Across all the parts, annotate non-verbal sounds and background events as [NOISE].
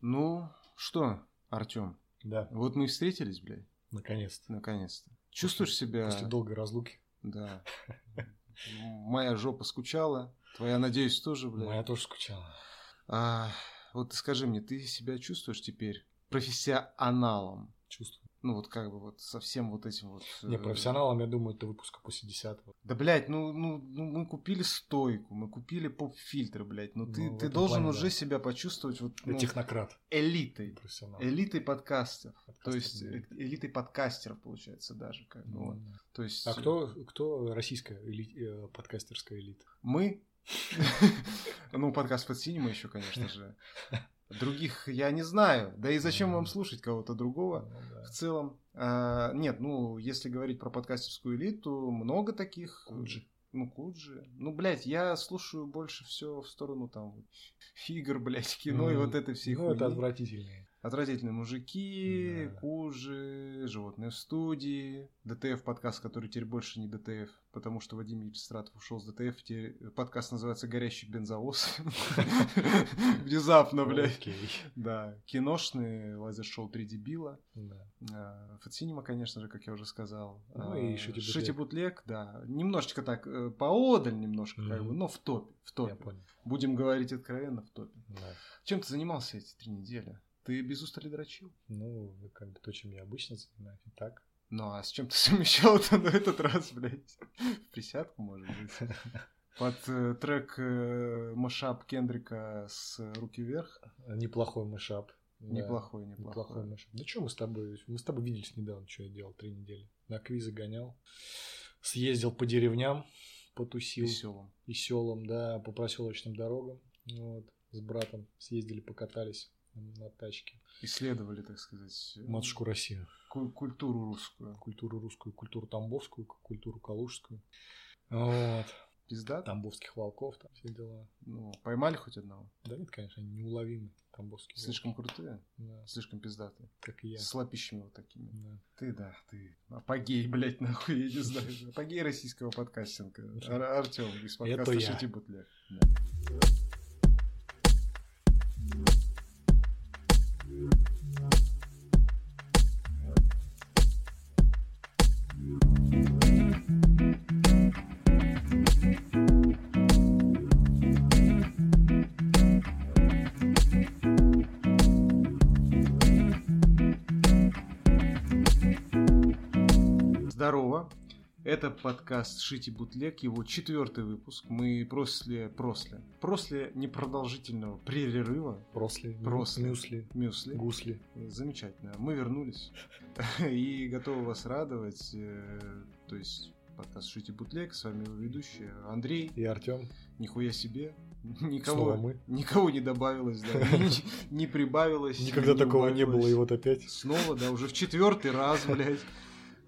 Ну, что, Артем? Да. Вот мы и встретились, блядь. Наконец-то. Наконец-то. Чувствуешь себя... После долгой разлуки. Да. Моя жопа скучала. Твоя, надеюсь, тоже, блядь. Моя тоже скучала. А, вот скажи мне, ты себя чувствуешь теперь профессионалом? Чувствую. Ну, вот как бы вот совсем вот этим вот... Не, э, профессионалом, я думаю, это выпуска после 10-го. Да, блядь, ну, ну, ну мы купили стойку, мы купили поп-фильтр, блядь. Ну, ты, Ну, ты должен плане, уже да. себя почувствовать вот, ну, технократ. элитой. Профессионал. Элитой подкастов. То есть да. э, элитой подкастеров, получается, даже. Как бы, вот. М. То есть А кто, кто российская эли- э, подкастерская элита? мы, [LAUGHS] ну, подкаст под синема еще, конечно же. [LAUGHS] Других я не знаю. Да и зачем вам слушать кого-то другого? Ну, да. В целом, а, нет, ну, если говорить про подкастерскую элиту, много таких. Куджи. Ну, Куджи. Ну, блядь, я слушаю больше все в сторону там игр, блядь, кино и вот этой всей Ну, это хуйни. отвратительные. Отвратительные мужики, Да. Кужи, животные в студии, DTF подкаст, который теперь больше не DTF, потому что Вадим Иллюстратов ушел с DTF, теперь подкаст называется «Горящий бензовоз». [LAUGHS] Внезапно, блядь. Да, киношный лазер-шоу «Три дебила». А, Fat Cinema, конечно же, как я уже сказал. Ну А, и Shitty Bootleg, да. Немножечко так, э, поодаль немножко, как бы, но в топе, в топе. Будем говорить откровенно, в топе. Чем ты занимался эти три недели? Ты без устали дрочил? Ну, как бы то, чем я обычно занимаюсь. И так. Ну, а с чем ты [LAUGHS] совмещал-то на этот раз, блядь? В присядку, может быть? Под э, трек э, Машап Кендрика с «Руки вверх». Неплохой мышап. Да. Неплохой, Неплохой неплохой. мышап. Да что мы с тобой? Мы с тобой виделись недавно, что я делал три недели. На квизы гонял. Съездил по деревням, потусил. Веселым. и селам, да, по проселочным дорогам. Вот, с братом съездили, покатались на тачке. Исследовали, так сказать, э, Матушку Россию. ку- культуру русскую. Культуру русскую, культуру тамбовскую, культуру калужскую. Вот. Пизда? Тамбовских волков, там все дела. Ну, поймали хоть одного? Да нет, конечно, они неуловимы, тамбовские Слишком крутые, волки. Да, слишком пиздатые. как и я. С лапищами вот такими. Да. Ты, да, ты. Апогей, блядь, нахуй, я не знаю. [LAUGHS] Апогей российского подкастинга. Ар- Артем из подкаста. Шити Бутлег. Да. Подкаст Шити Бутлег, его четвертый выпуск. Мы после, после, после непродолжительного перерыва Просли, Просли. мюсли, мюсли. гусли. Замечательно. Мы вернулись [LAUGHS] и готовы вас радовать. Э, То есть подкаст Шити Бутлег, с вами его ведущий Андрей. И Артем. Нихуя себе. Снова Никого, мы. никого не добавилось, да, [LAUGHS] не, не прибавилось. Никогда не такого не было, и вот опять. Снова, да, уже в четвертый раз, блядь.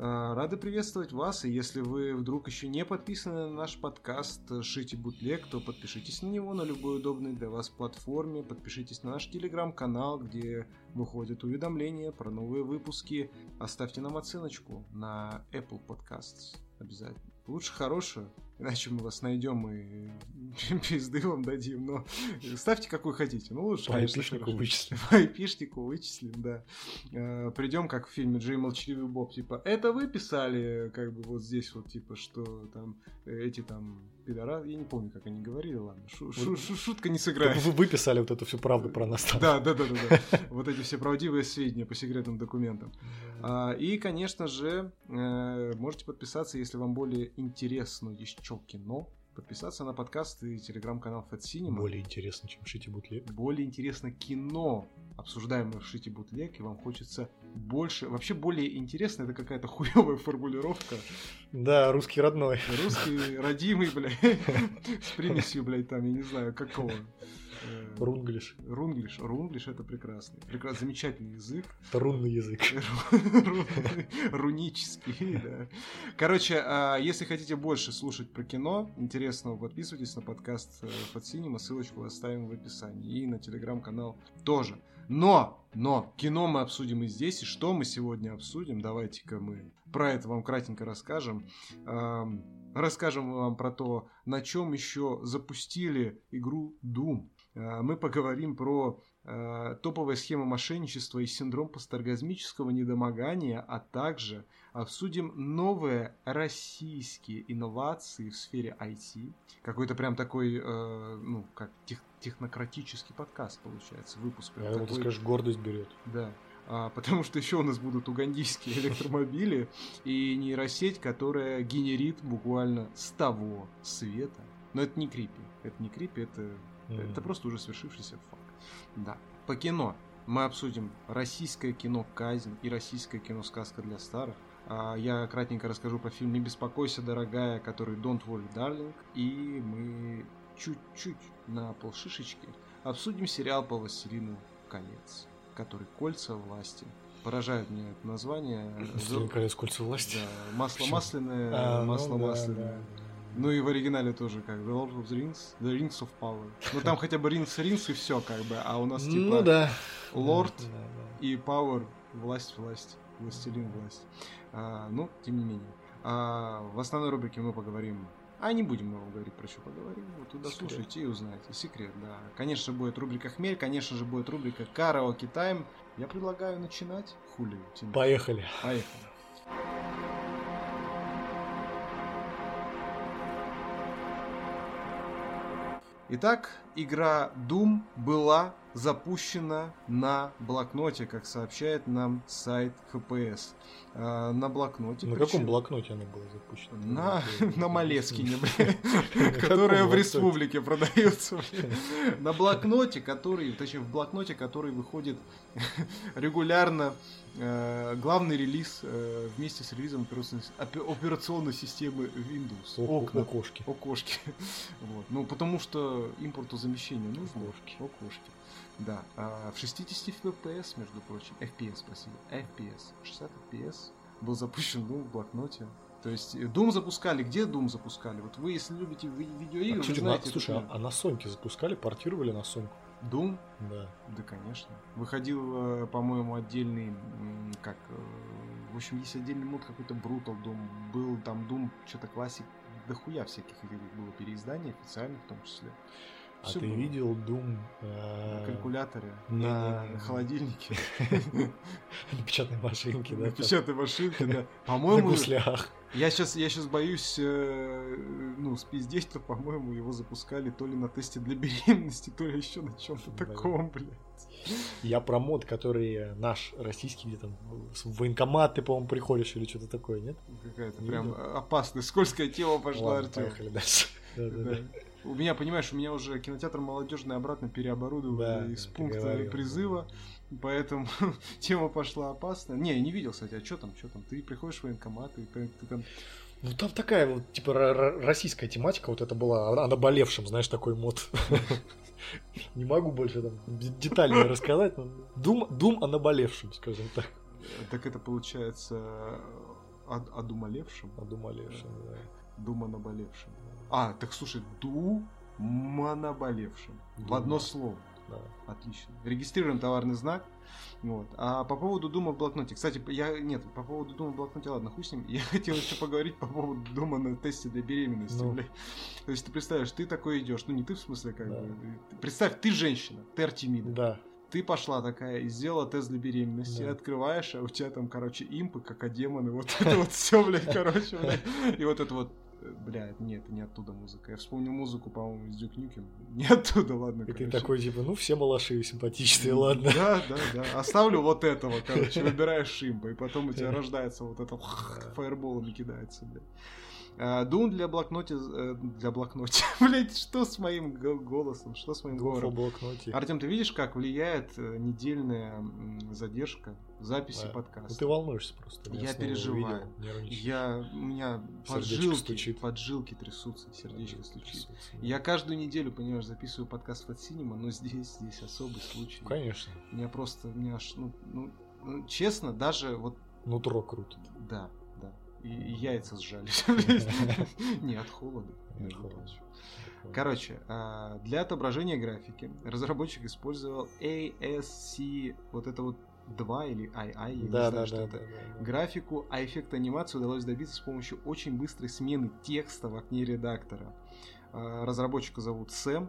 А, Рады приветствовать вас, и если вы вдруг еще не подписаны на наш подкаст э, Шити Бутлег, то подпишитесь на него на любой удобной для вас платформе, подпишитесь на наш телеграм-канал, где выходят уведомления про новые выпуски, оставьте нам оценочку на Apple Podcasts обязательно. Лучше хорошую, иначе мы вас найдем и [LAUGHS] пизды вам дадим, но ставьте какую хотите, ну лучше, По айпишнику вычислим. По айпишнику вычислим, да. Э, Придем, как в фильме Джей Молчаливый Боб, типа, это вы писали, как бы вот здесь вот, типа, что там э, эти там пидора, я не помню, как они говорили, ладно, шу- шу- шу- шутка не сыграет. Вы выписали вот эту всю правду про нас. там. Да, да, да, да, да. Вот эти все правдивые сведения по секретным документам. А, И, конечно же, э, можете подписаться, если вам более интересно еще кино, подписаться на подкаст и телеграм-канал Fat Cinema. Более интересно, чем Шити Бутлег. более интересно кино, обсуждаемое в Шити Бутлег, и вам хочется больше... Вообще более интересно, это какая-то [LAUGHS] хуевая формулировка. Да, русский родной. Русский, родимый, блядь, [LAUGHS] с примесью, блядь, там, я не знаю, какого. Э, Рунглиш. Рунглиш. Рунглиш это прекрасный. Прекрасный, замечательный язык. Это рунный язык. [LAUGHS] Ру- Рунический, да. Короче, а, если хотите больше слушать про кино интересного, подписывайтесь на подкаст под Синема, ссылочку оставим в описании. И на телеграм-канал тоже. Но, но, кино мы обсудим и здесь. И что мы сегодня обсудим? Давайте-ка мы про это вам кратенько расскажем. Ам, Расскажем вам про то, на чем еще запустили игру Doom. А, Мы поговорим про э, топовая схема мошенничества и синдром посторгазмического недомогания, а также обсудим новые российские инновации в сфере IT. Какой-то прям такой, э, ну, как тех, технократический подкаст получается, выпуск. Я такой, ты скажешь, гордость берет. Да. А, потому что еще у нас будут угандийские электромобили и нейросеть, которая генерит буквально с того света. Но это не крипи. Это не крипи, это, mm-hmm. это просто уже свершившийся факт. Да. По кино мы обсудим российское кино «Казнь» и российское кино «Сказка для старых». А, я кратенько расскажу про фильм «Не беспокойся, дорогая», который «Don't worry, darling». И мы чуть-чуть на полшишечки обсудим сериал по «Властелину колец», который «Кольца власти». Поражает меня это название. «Властелин колец. Кольца власти»? Да, масло масляное, а, масло ну, масляное. Да, да. Ну и в оригинале тоже как The Lord of the Rings, The Rings of Power. Ну там хотя бы Rings Rings и все как бы, а у нас типа ну, да. Lord да, да. и Power, власть, власть, властелин, власть. А, ну, тем не менее. А, в основной рубрике мы поговорим а не будем много говорить про что поговорим. Вот туда Секрет. слушайте и узнаете. Секрет, да. Конечно же будет рубрика Хмель, конечно же будет рубрика Караоке Тайм. Я предлагаю начинать. Хули. Поехали. Поехали. Итак, игра Doom была запущена на блокноте, как сообщает нам сайт FPS. А, на блокноте. На каком блокноте она была запущена? На, на [LAUGHS] Малескине, [LAUGHS] которая в республике продается. [LAUGHS] На блокноте, который, точнее, в блокноте, который выходит регулярно э, главный релиз э, вместе с релизом операционной, системы Windows. Окна. Окошки. Окошки. Вот. Ну, потому что импортозамещение нужно. Окошки. Окошки. Да, а в 60 FPS, между прочим, FPS, спасибо, FPS, 60 FPS был запущен Doom в блокноте. То есть э, Doom запускали, где Doom запускали? Вот вы, если любите видеоигры, а, вы знаете... На, слушай, а, а на Соньке запускали, портировали на Соньку? Doom? Да. Да, конечно. Выходил, э, по-моему, отдельный, как, э, в общем, есть отдельный мод какой-то Brutal Doom. Был там Doom, что-то классик, дохуя всяких было переизданий, официальных в том числе. А Все ты видел Doom э... на калькуляторе, на, на холодильнике, [LAUGHS] на печатной машинке, да? На печатной машинке, да. [LAUGHS] По-моему, на гуслях. Я сейчас, я сейчас боюсь, э, ну, спиздеть, то, по-моему, его запускали то ли на тесте для беременности, то ли еще на чем-то таком, блядь. Я про мод, который наш российский, где там в военкомат ты, по-моему, приходишь или что-то такое, нет? Какая-то прям опасная, скользкая тема пошла, Артем. Поехали дальше. [LAUGHS] Да, да, да. У меня, понимаешь, у меня уже кинотеатр молодежный обратно переоборудовали да, из пункта говорил, призыва, да. поэтому [LAUGHS] тема пошла опасная. Не, я не видел, кстати, а что там, что там? Ты приходишь в военкомат, и ты, ты там... Ну там такая вот, типа, российская тематика, вот это была о наболевшем, знаешь, такой мод. [LAUGHS] Не могу больше там детально рассказать. Дум, дум о наболевшем, скажем так. Так это получается о, о думалевшем? О думалевшем, да. Дума наболевшем. А, так слушай, ду наболевшим. В одно слово. Да. Отлично. Регистрируем товарный знак. Вот. А по поводу Дума в блокноте. Кстати, я. Нет, по поводу Дума в блокноте, ладно, хуй с ним. Я [LAUGHS] хотел еще поговорить по поводу Дума на тесте для беременности, ну. То есть ты представляешь, ты такой идешь. Ну не ты в смысле, как да. бы. Представь, ты женщина, ты Артемида. Да. Ты пошла такая и сделала тест для беременности, да. открываешь, а у тебя там, короче, импы, как демоны, вот [LAUGHS] это вот все, блядь, короче, блядь. [LAUGHS] И вот это вот Бля, нет, это не оттуда музыка. Я вспомнил музыку, по-моему, из Дюк Нюкем. [LAUGHS] Не оттуда, ладно, И короче. ты такой, типа, ну, все малыши симпатичные, ладно. Да, да, да. Оставлю [LAUGHS] вот этого, короче, выбираешь шимпа, и потом у тебя рождается вот это [LAUGHS] фаерболом кидается, блядь. Дун для блокноте, э, для блокноте. [LAUGHS] Блять, что с моим голосом, что с моим говором? блокноте. Артем, ты видишь, как влияет э, недельная задержка записи да. подкаста? Ну, ты волнуешься просто. Я, переживаю. Видел, я, у меня поджилки, поджилки трясутся, сердечко стучит. Трясутся, да. Я каждую неделю, понимаешь, записываю подкаст от Cinema, но здесь, здесь особый случай. Конечно. У меня просто, у меня аж, ну, ну честно, даже вот... Нутро круто. Да, и, и яйца сжались. [LAUGHS] Не от холода, Короче, а, для отображения графики разработчик использовал ASC, вот это вот 2 или II, я да, не знаю, да, что да, это. Да, да, Графику, а эффект анимации удалось добиться с помощью очень быстрой смены текста в окне редактора. Э, разработчика зовут Сэм.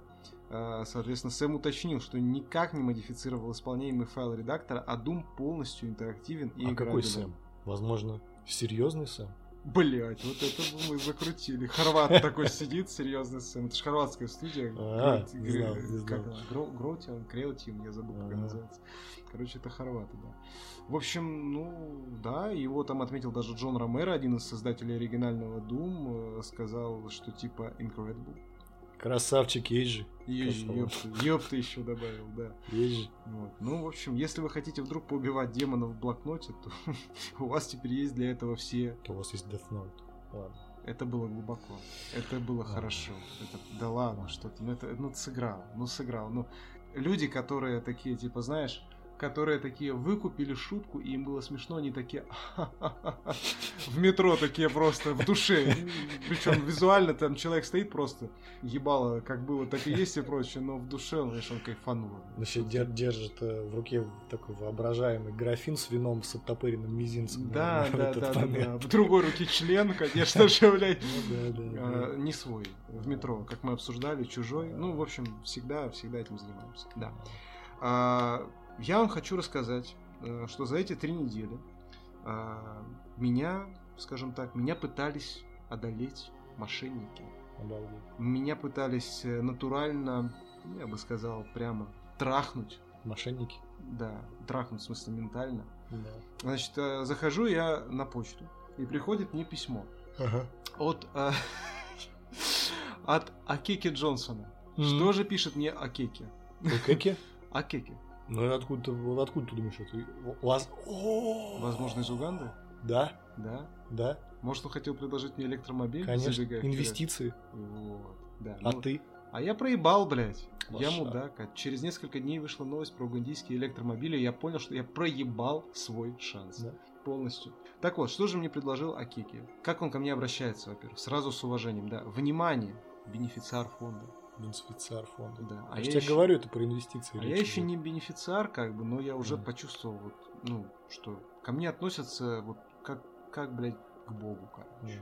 Э, соответственно, Сэм уточнил, что никак не модифицировал исполняемый файл редактора, а Doom полностью интерактивен и А какой Сэм? Возможно, серьезный Сэм? Блять, вот это мы закрутили. Хорват такой сидит, серьезный Сэм. Это же хорватская студия. А, Гроутин, Креутин, я забыл, как она называется. Короче, это хорваты, да. В общем, ну, да, его там отметил даже Джон Ромеро, один из создателей оригинального Doom, э, сказал, что типа incredible. Красавчик, есть же. И Красава. ёпта, еще добавил, да. Есть же. Вот. Ну, в общем, если вы хотите вдруг поубивать демонов в блокноте, то [LAUGHS] у вас теперь есть для этого все У вас есть Death Note. Ладно. Это было глубоко. Это было Ладно. хорошо. Это, да ладно, что-то. Ну, это, ну, сыграл. Ну, сыграл. Ну, люди, которые такие, типа, знаешь, которые такие выкупили шутку, и им было смешно, они такие в метро такие просто в душе. Причем визуально там человек стоит просто ебало, как было, так и есть и прочее, но в душе, он кайфанул. Значит, дер- держит э, в руке такой воображаемый графин с вином с оттопыренным мизинцем. Да, да, да, да. В другой руке член, конечно же, блядь. Ну А, не свой, в метро, как мы обсуждали, чужой. Ну, в общем, всегда, всегда этим занимаемся. Да. Я вам хочу рассказать, э, что за эти три недели а, меня, скажем так, меня пытались одолеть мошенники. Обалдеть. Меня пытались э, натурально, ну, я бы сказал, прямо трахнуть. Мошенники. Да, трахнуть в смысле ментально. Да. Значит, э, захожу я на почту, и приходит мне письмо Ага. от, э, [LAUGHS] от Акеки Джонсона. Что же пишет мне Акеки? Какие? Акеки. [LAUGHS] Ну и откуда вот откуда ты думаешь, это. О! Возможно, из Уганды? Да, Да. да, Может, он хотел предложить мне электромобиль? конечно. Инвестиции. Вот, да. А Ну, ты? а я проебал, блядь. Я Лоша. мудак. А через несколько дней вышла новость про угандийские электромобили, и я понял, что я проебал свой шанс. Да. Полностью. Так вот, что же мне предложил Акеки? Как он ко мне обращается, во-первых? Сразу с уважением, да. Внимание! Бенефициар фонда. Бенефициар фонда. Да. А я я тебе ещё- говорю, это про инвестиции. А я еще не бенефициар, как бы, но я уже Мгм. почувствовал, вот, ну, что ко мне относятся вот как, как, блядь, к Богу, короче.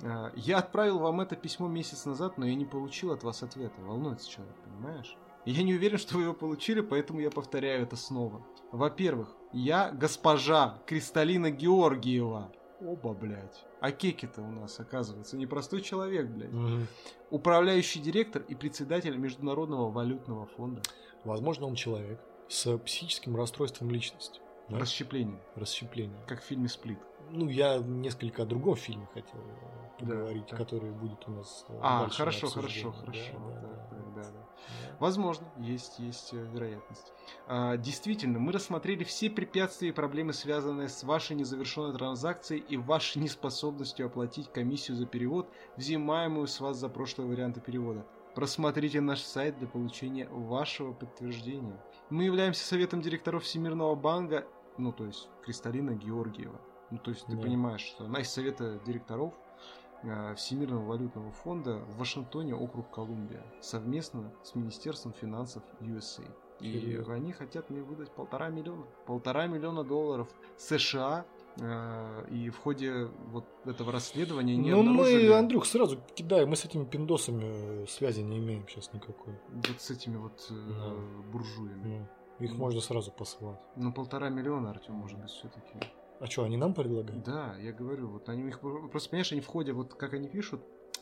Мгм. А, Я отправил вам это письмо месяц назад, но я не получил от вас ответа. Волнуется человек, понимаешь? Я не уверен, что вы его получили, поэтому я повторяю это снова. Во-первых, я госпожа Кристалина Георгиева. Оба, блядь. А Кеки-то у нас, оказывается, непростой человек, блядь. Мгм. Управляющий директор и председатель Международного валютного фонда. Возможно, он человек с психическим расстройством личности. Да? Расщепление, Расщепление. как в фильме «Сплит». Ну, я несколько о другом фильме хотел Да, поговорить, да. который будет у нас э, А, хорошо, хорошо, хорошо. Да, да, да, да. Возможно, есть, есть э, вероятность. А, действительно, мы рассмотрели все препятствия и проблемы, связанные с вашей незавершенной транзакцией и вашей неспособностью оплатить комиссию за перевод, взимаемую с вас за прошлые варианты перевода. Просмотрите наш сайт для получения вашего подтверждения. Мы являемся советом директоров Всемирного банка, ну то есть Кристалина Георгиева. Ну то есть ты Да. понимаешь, что она из совета директоров Всемирного валютного фонда в Вашингтоне, округ Колумбия, совместно с Министерством финансов USA. И Серьезно? они хотят мне выдать полтора миллиона. Полтора миллиона долларов США. э, И в ходе вот этого расследования не Ну, обнаружили мы, Андрюх, сразу кидай, мы с этими пиндосами э, связи не имеем сейчас никакой. вот с этими вот э, Да. буржуями. Ну, их Ну. можно сразу посылать. Ну, полтора миллиона, Артем, может быть, все-таки. А что, они нам предлагают? Да, я говорю, вот они у них просто понимаешь, они в ходе, вот как они пишут,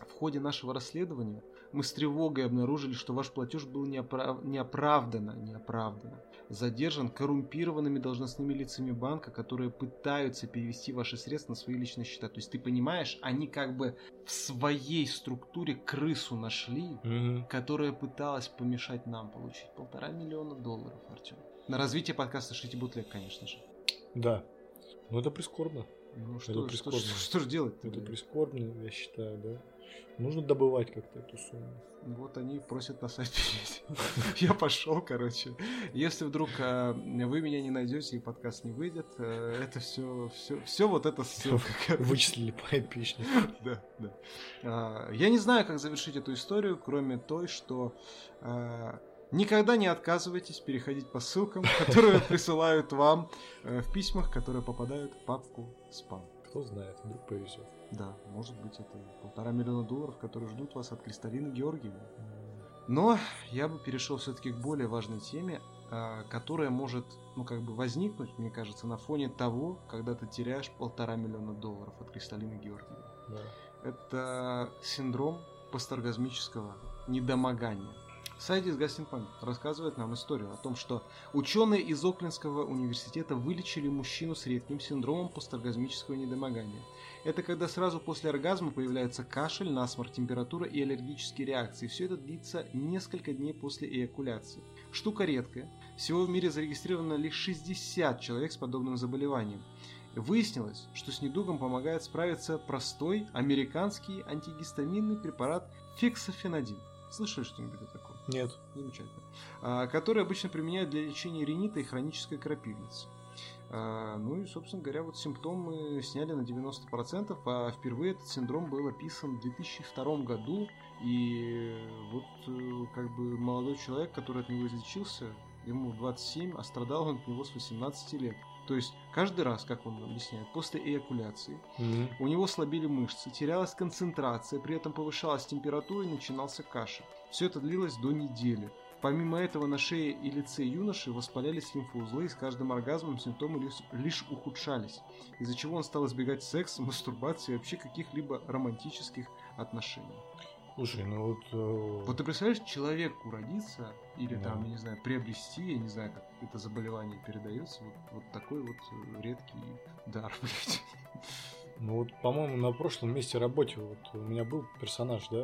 в ходе нашего расследования мы с тревогой обнаружили, что ваш платеж был неоправ- неоправданно, неоправданно задержан коррумпированными должностными лицами банка, которые пытаются перевести ваши средства на свои личные счета. То есть ты понимаешь, они как бы в своей структуре крысу нашли, Мгм. которая пыталась помешать нам получить полтора миллиона долларов, Артем. На развитие подкаста Шити Бутлег, конечно же. Да. Ну, это прискорбно. Ну Это что, что, прискорбно. что, что же делать? Это прискорбно, я считаю, да. Нужно добывать как-то эту сумму. Вот они просят на сайт перейти. Я пошел, короче. Если вдруг а, вы меня не найдете и подкаст не выйдет, э, это все, все, все вот это ссылка. Вычислили по айпишнику. [LAUGHS] Да, да. А, Я не знаю, как завершить эту историю, кроме той, что а, никогда не отказывайтесь переходить по ссылкам, которые [LAUGHS] присылают вам э, в письмах, которые попадают в папку спам. Кто знает, вдруг повезет. Да, может быть, это полтора миллиона долларов, которые ждут вас от Кристалины Георгиевны. Но я бы перешел все-таки к более важной теме, а, которая может, ну, как бы возникнуть, мне кажется, на фоне того, когда ты теряешь полтора миллиона долларов от Кристалины Георгиевны. Да. Это синдром посторгазмического недомогания. Сайдис Гастинпан рассказывает нам историю о том, что ученые из Оклендского университета вылечили мужчину с редким синдромом посторгазмического недомогания. Это когда сразу после оргазма появляется кашель, насморк, температура и аллергические реакции. Все это длится несколько дней после эякуляции. Штука редкая. Всего в мире зарегистрировано лишь 60 человек с подобным заболеванием. Выяснилось, что с недугом помогает справиться простой американский антигистаминный препарат фексофенадин. Слышали что-нибудь о таком? Нет. Замечательно. А, который обычно применяют для лечения ринита и хронической крапивницы. А, ну и, собственно говоря, вот симптомы сняли на 90%, а впервые этот синдром был описан в 2002 году. И вот э, как бы молодой человек, который от него излечился, ему 27, а страдал он от него с 18 лет. То есть каждый раз, как он объясняет, после эякуляции Мгм. у него слабели мышцы, терялась концентрация, при этом повышалась температура и начинался кашель. Все это длилось до недели. Помимо этого на шее и лице юноши воспалялись лимфоузлы, и с каждым оргазмом симптомы лишь, ухудшались, из-за чего он стал избегать секса, [LAUGHS] мастурбации и вообще каких-либо романтических отношений. Слушай, ну вот... э, Вот ты представляешь, человеку родиться или Да. там, я не знаю, приобрести, я не знаю, как это заболевание передается, вот, вот такой вот э, редкий дар, [LAUGHS] блядь. Ну вот, по-моему, на прошлом месте работе вот у меня был персонаж, да,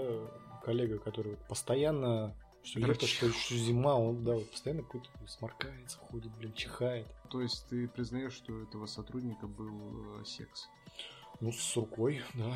коллега, который постоянно, что лето, что, что зима, он, да, вот постоянно какой-то сморкается, ходит, блин, чихает. То есть ты признаешь, что у этого сотрудника был э, секс? Ну, с рукой, да.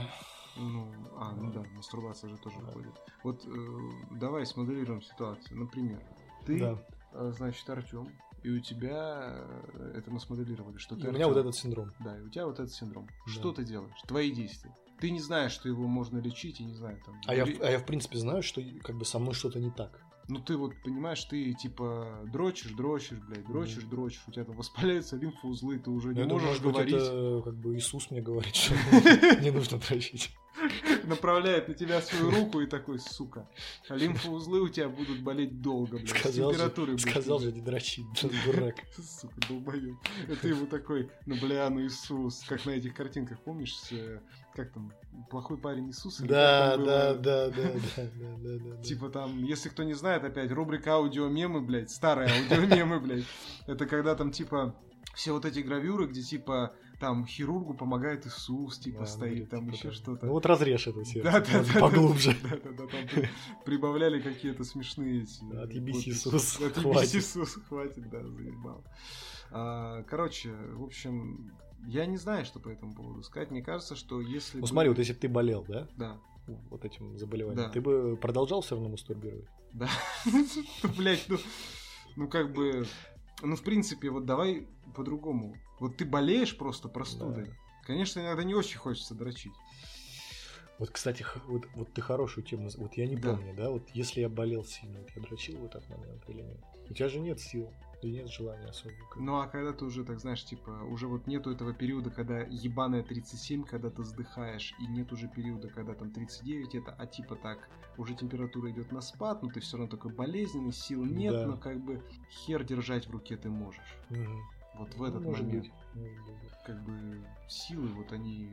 Ну, а, ну да, мастурбация же тоже входит. Вот э, давай смоделируем ситуацию. Например, ты, Да. э, значит, Артем, и у тебя э, это мы смоделировали, что И ты у меня вот этот синдром. Да, и у тебя вот этот синдром. Да. Что ты делаешь? Твои действия. Ты не знаешь, что его можно лечить, и не знаю, там. А я, ре- а я, в принципе, знаю, что как бы со мной что-то не так. Ну ты вот понимаешь, ты типа дрочишь, дрочишь, блядь, дрочишь, дрочишь, у тебя там воспаляются лимфоузлы, ты уже не Я думаю, можешь быть, говорить. это как бы Иисус мне говорит, что [LAUGHS] не нужно дрочить. направляет на тебя свою руку и такой, сука, а лимфоузлы у тебя будут болеть долго, блядь, Сказал же, сказал же не дрочить, дурак. [LAUGHS] Сука, долбоёб. Это ему такой, ну бля, ну Иисус, как на этих картинках, помнишь, э, как там, плохой парень Иисус? или Да, да, да, да, да, да, да, да, да. Типа там, если кто не знает, опять рубрика аудиомемы, блядь, старые аудиомемы, блядь. Это когда там типа все вот эти гравюры, где типа там хирургу помогает Иисус, типа Да, стоит, блин, там типа еще там. что-то. Ну вот разрежь это все. Да, да, да, Поглубже. Да, да, да, там при- прибавляли какие-то смешные эти. Да, отъебись. Иисус, Отъебись. Иисус, хватит, да, заебал. А, Короче, в общем, я не знаю, что по этому поводу сказать. Мне кажется, что если... Ну бы- смотри, вот если бы ты болел, да, Да, вот этим заболеванием, Да. ты бы продолжал все равно мастурбировать? да. [LAUGHS] Блять, ну... Ну, как бы... Ну, в принципе, вот давай по-другому. Вот ты болеешь просто простудой. Да. Конечно, иногда не очень хочется дрочить. Вот, кстати, вот, вот ты хорошую тему, вот я не Да. помню, да, вот если я болел сильно, вот я дрочил в этот момент или нет? У тебя же нет сил и нет желания особо. как- Ну а когда ты уже, так знаешь, типа, уже вот нету этого периода, когда ебаная 37, когда ты вздыхаешь, и нет уже периода, когда там 39, это, а типа так, уже температура идет на спад, но ты все равно такой болезненный, сил нет, Да. но как бы хер держать в руке ты можешь. Мгм. Вот в Ну, этот может момент, быть. как бы, силы вот они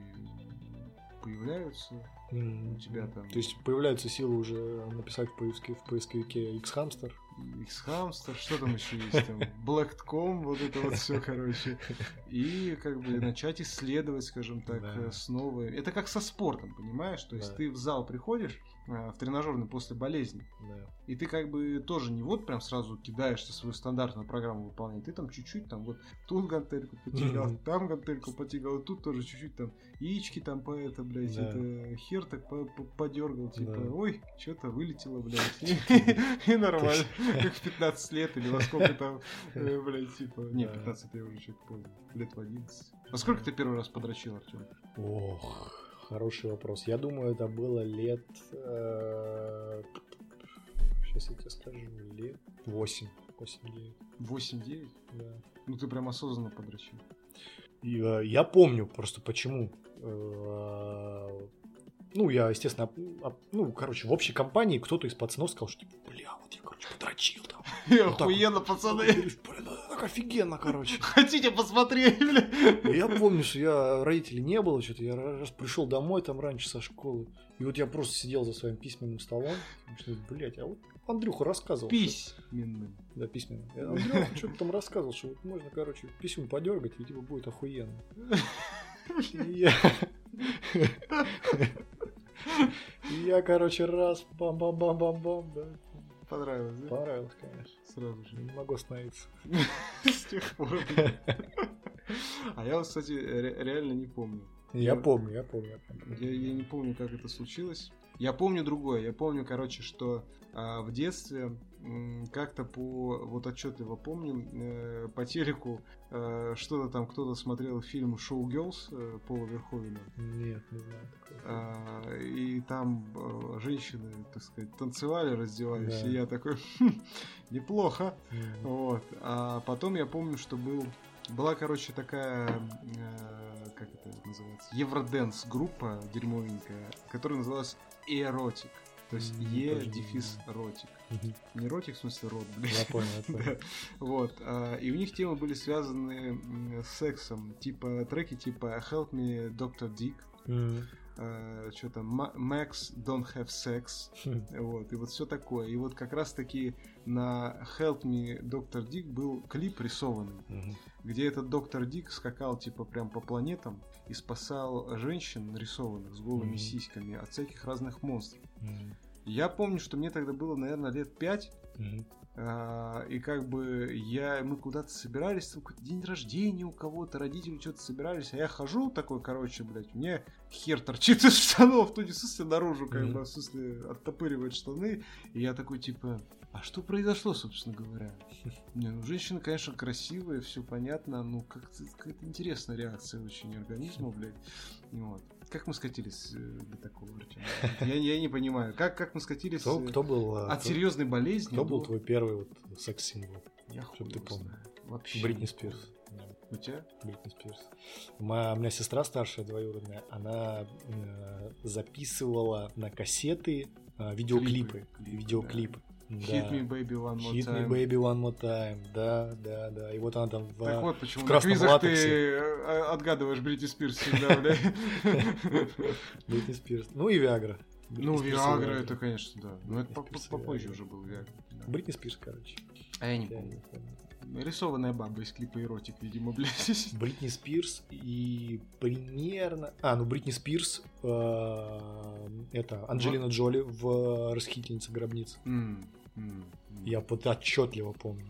появляются, Мгм. у тебя там То есть появляются силы уже написать в поиске- в поисковике X-Hamster. X-Hamster, что там еще есть там, Black.com, вот это вот все, короче. И как бы начать исследовать, скажем так, Да. э, снова. Это как со спортом, понимаешь? То есть Да. ты в зал приходишь, в тренажерный после болезни, Да. и ты как бы тоже не вот прям сразу кидаешься свою стандартную программу выполнять, ты там чуть-чуть там вот тут гантельку [LAUGHS] потягал, Мгм. там гантельку потягал, тут тоже чуть-чуть там яички там по это, блядь, Да. это хер так по- по- подергал, типа, Да. ой, что-то вылетело, блядь, [LAUGHS] и, нормально, как в 15 лет или во сколько там, э, блядь, типа, не, Да. 15 я уже поздно, лет в 11. Во сколько ты первый раз подрочил, Артем? Ох, хороший вопрос. Я думаю, это было лет... Сейчас я тебе скажу. Лет 8. 8-9. 8-9? Да. Ну ты прям осознанно подрочил. Э, я помню просто почему. Ну, я, естественно, ну, короче, в общей компании кто-то из пацанов сказал, что, типа, бля, вот я, короче, подрочил там. [LAUGHS] Охуенно, пацаны. Блин, ну, так офигенно, короче. [LAUGHS] Хотите посмотреть, бля? Я помню, что я родителей не было, что-то я раз пришел домой там раньше со школы, и вот я просто сидел за своим письменным столом, что, блядь, а вот Андрюха рассказывал. что- Письменным. Да, письменным. Андрюха что-то там рассказывал, что вот можно, короче, письмо подергать, и типа будет охуенно. [LAUGHS] Я... Я, короче, раз, бам-бам-бам-бам-бам, да. Понравилось, да? Понравилось, конечно. Сразу же. Не могу остановиться. [LAUGHS] С тех пор. А я кстати, ре- реально не помню. Я помню, я помню. я не помню, как это случилось. Я помню другое. Я помню, короче, что а, в детстве как-то по вот отчетливо помню э, по телеку э, что-то там кто-то смотрел фильм Шоу Girls э, Пола Верховена. Нет, не знаю такого. А, и там э, женщины, так сказать, танцевали, раздевались, Да. и я такой, «Хм, [LAUGHS] неплохо. Вот. А потом я помню, что был была, короче, такая, э, как это называется, евроденс группа дерьмовенькая, которая называлась Эротик. То есть М, Е тоже не ротик. В смысле рот, блядь. Я понял, я [LAUGHS] понял. Да. Вот. а, И у них темы были связаны с сексом. Типа треки типа Help Me Dr. Dick. М. Что там, Max Don't Have Sex. Хм. Вот, и вот все такое. И вот как раз таки на Help Me Dr. Dick был клип рисованный, где этот доктор Дик скакал типа прям по планетам и спасал женщин нарисованных с голыми сиськами от всяких разных монстров. Я помню, что мне тогда было, наверное, лет пять, а, и как бы я, мы куда-то собирались, там какой-то день рождения у кого-то, родители что-то собирались, а я хожу такой, короче, блядь, мне хер торчит из штанов, ну не в смысле наружу, как бы, в смысле оттопыривает штаны, и я такой, типа, а что произошло, собственно говоря? [LAUGHS] Не, ну женщина, конечно, красивая, все понятно, ну как-то какая-то интересная реакция очень организма, блядь, вот. Как мы скатились э, до такого, Артем? Я, я не понимаю, как, как мы скатились Кто, э, кто был, а, от кто- серьезной болезни кто был до- твой первый вот секс-символ? я Чтоб хуй ты помнил. Вообще. Бритни Спирс. У тебя? Бритни Спирс. Моя, у меня сестра старшая, двоюродная, она э, записывала на кассеты э, видеоклипы. Клипы, видеоклипы. Да. Hit me baby one more Hit time. me baby one more time. Да, да, да. И вот она там в... Так вот, почему в на квизах латексе. ты э, отгадываешь Бритни Спирс всегда, бля. [LAUGHS] Бритни Спирс. Ну и Виагра. Ну, Виагра, это, конечно, да. Но это попозже уже был Виагра. Бритни Спирс, короче. А я не помню. Рисованная баба из клипа эротик, видимо, [LAUGHS] блядь. Бритни Спирс и примерно... А, ну Бритни Спирс, э, это Анджелина Джоли в «Расхитительнице гробниц». Я отчетливо помню.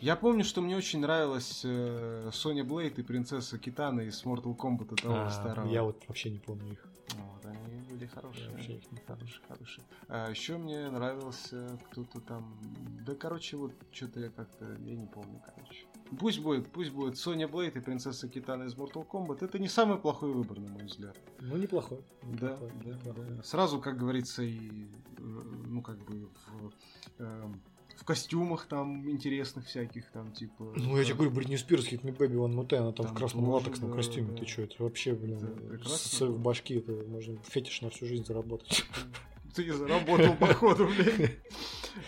Я помню, что мне очень нравилась э, Соня Блейд и принцесса Китана из Mortal Kombat того А, старого. я вот вообще не помню их. Вот, они были хорошие. Вообще. Хорошие, хорошие. А еще мне нравился кто-то там. Да, короче, вот что-то я как-то. Я не помню, короче. Пусть будет, пусть будет Соня Блейд и принцесса Китана из Mortal Kombat. Это не самый плохой выбор, на мой взгляд. Ну, неплохой. Да, неплохой, да, неплохой. да. Сразу, как говорится, и э, ну как бы в, эм, в костюмах там интересных всяких там типа. Ну, я тебе говорю, Бритни Спирс, Hit Me Baby One More Time, она там, Там в красном тоже, латексном да, костюме. да. Ты что, это вообще, блин, Это с, в башке это можно фетиш на всю жизнь заработать. [LAUGHS] Ты не заработал, [LAUGHS] походу, блядь.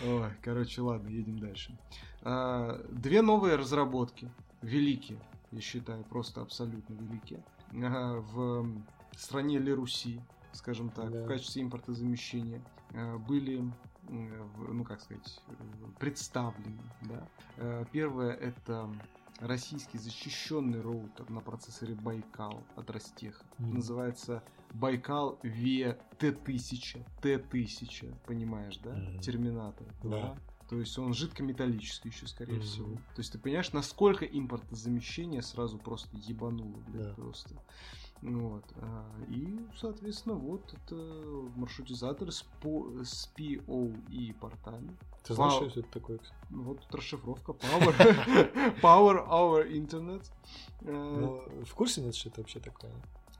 Ой, короче, ладно, едем дальше. А, Две новые разработки, великие, я считаю, просто абсолютно великие, а, в стране Леруси, скажем так, Да. в качестве импортозамещения, а, были, ну как сказать, представлены. Да? Э, Первое это российский защищенный роутер на процессоре Байкал от Ростеха. Мгм. Называется Байкал VT1000. T1000, понимаешь, да? Мгм. Терминатор. Да. То есть он жидкометаллический еще, скорее Мгм. всего. То есть ты понимаешь, насколько импортозамещение сразу просто ебануло, блядь, Да. просто. Вот. а, И, соответственно, вот это маршрутизатор с, по- с POE портами. Ты знаешь, Вау. что это такое? Ну, Вот тут расшифровка. Power, [LAUGHS] Power Our Internet. Э, Ну, в курсе нет, что это вообще такое?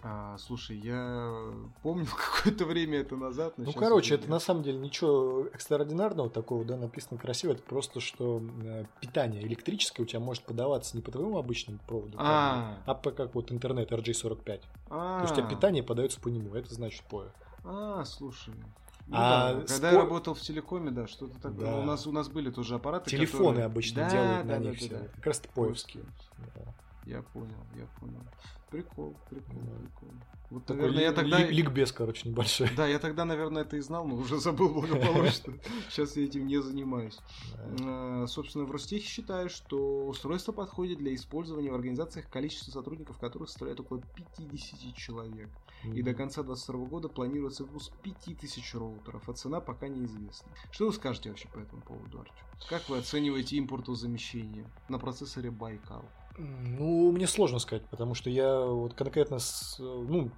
А, слушай, я помню [LAUGHS] какое-то время это назад. Ну, короче, это на самом деле ничего экстраординарного такого, да, написано красиво. Это просто, что э, питание электрическое у тебя может подаваться не по твоему обычному проводу, А. а по как вот интернет RJ45. А, То есть у тебя питание подается по нему. Это значит по. А, слушай. Ну А да, Когда по- я работал в телекоме, да, что-то такое. Да. У нас у нас были тоже аппараты. Телефоны которые- обычно Да, делают да, на да, них да, все. да. Как раз поевские. Да. Я понял, я понял. Прикол, прикол, Да. прикол. Вот, Такой наверное, я тогда... ли- ликбез, короче, небольшой. Да, я тогда, наверное, это и знал, но уже забыл благополучно. [LAUGHS] Сейчас я этим не занимаюсь. Э, Собственно, в Ростехе считают, что устройство подходит для использования в организациях, количество сотрудников которых составляет около 50 человек. И до конца 2022 года планируется выпуск 5000 роутеров, а цена пока неизвестна. Что вы скажете вообще по этому поводу, Артем? Как вы оцениваете импортозамещение на процессоре Байкал? Ну, мне сложно сказать, потому что я вот конкретно с, ну,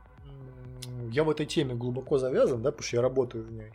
я в этой теме глубоко завязан, да, потому что я работаю в ней.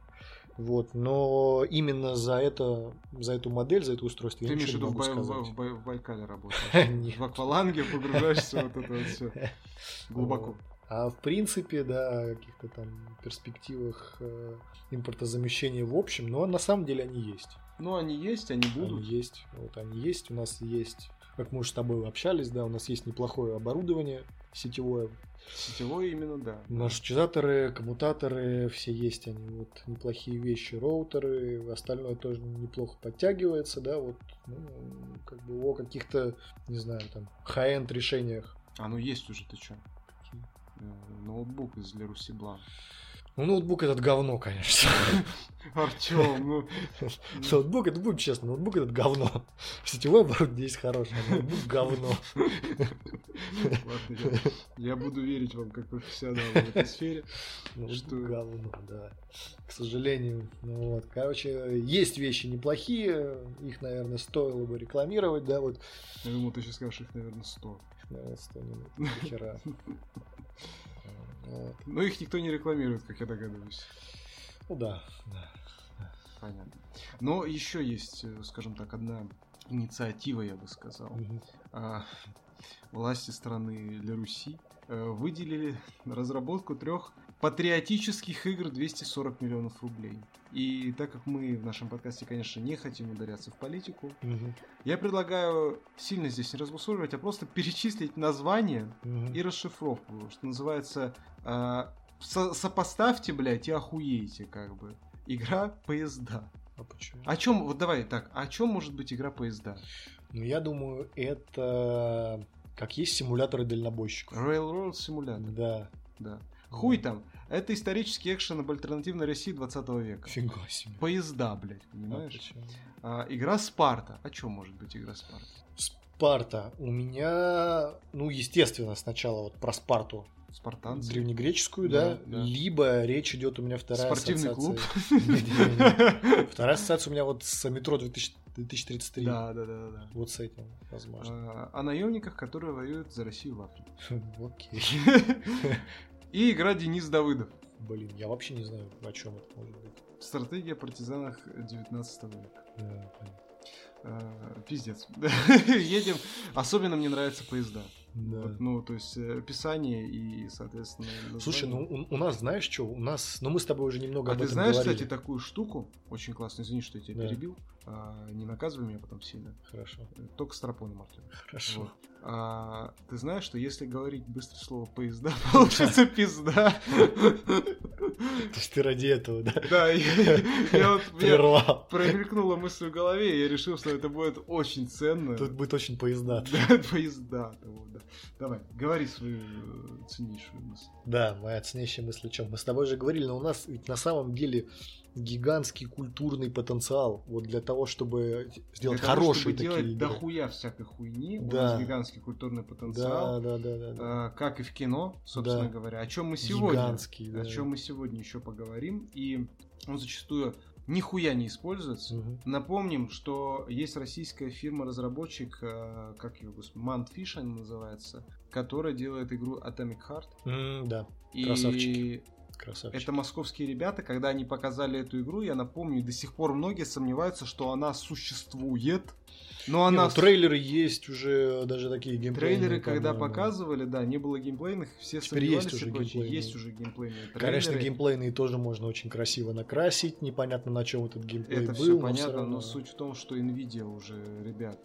Вот, но именно за это, за эту модель, за это устройство Ты я в ничего не в, могу Бай- сказать. в Бай- в Байкале работаешь? [LAUGHS] В акваланге погружаешься вот это вот все [LAUGHS] глубоко. А в принципе, да, о каких-то там перспективах э, импортозамещения в общем, но на самом деле они есть. Ну, они есть, они Они будут. есть. Вот они есть. У нас есть, как мы уже с тобой общались, да, у нас есть неплохое оборудование сетевое. Сетевой именно, да. Маршрутизаторы, коммутаторы, все есть они, вот неплохие вещи, роутеры, остальное тоже неплохо подтягивается, да, вот, ну, как бы о каких-то, не знаю, там, high-end решениях. А ну есть уже, ты чё? Э, Ноутбук из для Русиблан. Ну, ноутбук этот говно, конечно. [LAUGHS] Артем, ну... [LAUGHS] Ноутбук, это будем честно, ноутбук этот говно. Сетевое оборудование есть хорошее, а ноутбук говно. [LAUGHS] Ладно, я, я буду верить вам как профессионалу в этой сфере. Ноутбук Что? говно, да. К сожалению. Ну, вот. Короче, есть вещи неплохие, их, наверное, стоило бы рекламировать, да, вот. Я думал, ты сейчас скажешь их, наверное, 100. Их, наверное, стоило ни хера. Вот. Но их никто не рекламирует, как я догадываюсь. Ну да, да. Понятно. Но еще есть, э, скажем так, одна инициатива, я бы сказал. А, Власти страны Руси выделили на разработку трех патриотических игр 240 миллионов рублей. И так как мы в нашем подкасте, конечно, не хотим ударяться в политику, Мгм. я предлагаю сильно здесь не разбусоливать, а просто перечислить названия Мгм. и расшифровку, что называется, а, со- сопоставьте, блядь, и охуеете, как бы. Игра поезда. А почему? О чем, вот давай так, о чем может быть игра поезда? Ну, я думаю, это как есть симуляторы дальнобойщиков. Railroad Simulator. Да. Да. Хуй там. Это исторический экшен об альтернативной России 20 века. Фига себе. Поезда, блядь, А понимаешь? почему? А, игра Спарта. О чем может быть игра Спарта? Спарта. У меня, ну, естественно, сначала вот про Спарту Спартанцы. древнегреческую, Да, да, да. либо речь идет у меня вторая Спортивный ассоциация. клуб. [LAUGHS] Вторая ассоциация у меня вот с метро 2000 2033. Да, да, да, да. Вот с этим, возможно. А, О наемниках, которые воюют за Россию в Африке. Окей. [LAUGHS] И игра Денис Давыдов. Блин, я вообще не знаю, о чем это может быть. Стратегия о партизанах 19 века. Да, понятно. А, Пиздец. [LAUGHS] Едем. Особенно мне нравятся поезда. Да. Вот, ну, то есть э, описание и, соответственно, Слушай, ну название. у, у нас, знаешь что, у нас, ну мы с тобой уже немного А об ты этом знаешь, говорили. кстати, такую штуку, очень классную, извини, что я тебя Да. перебил, А, не наказывай меня потом сильно, Хорошо, только стропоны маркер. хорошо. Вот. А, ты знаешь, что если говорить быстро слово поезда, [LAUGHS] получится пизда. То есть ты ради этого, да? Да, я вот Прервал. промелькнула мысль в голове, и я решил, что это будет очень ценно. Тут будет очень поезда. [LAUGHS] Да, поезда. Давай, говори свою э, ценнейшую мысль. Да, моя ценящая мысль о чем? Мы с тобой же говорили, но у нас ведь на самом деле гигантский культурный потенциал вот для того, чтобы сделать Для того, хорошие чтобы такие делать игры. дохуя всякой хуйни, у Да. нас гигантский культурный потенциал. Да, да, да, да, да. Э, как и в кино, собственно Да. говоря. О чем мы сегодня? Гигантский, да. О чем мы сегодня еще поговорим. И он зачастую нихуя не используется. Мгм. Напомним, что есть российская фирма-разработчик, э, как ее, господи, Mantfish она называется, которая делает игру Atomic Heart. М, да. И Красавчики. Красавчик. Это московские ребята, когда они показали эту игру, я напомню, до сих пор многие сомневаются, что она существует. Но Не, она... ну, трейлеры есть уже, даже такие геймплейные. Трейлеры, когда показывали, да, не было геймплейных, все Теперь сомневались есть уже и прочее. Есть уже геймплейные трейлеры. Конечно, геймплейные тоже можно очень красиво накрасить, непонятно на чем этот геймплей Это был. все но понятно, всё равно. но суть в том, что Nvidia уже, ребят,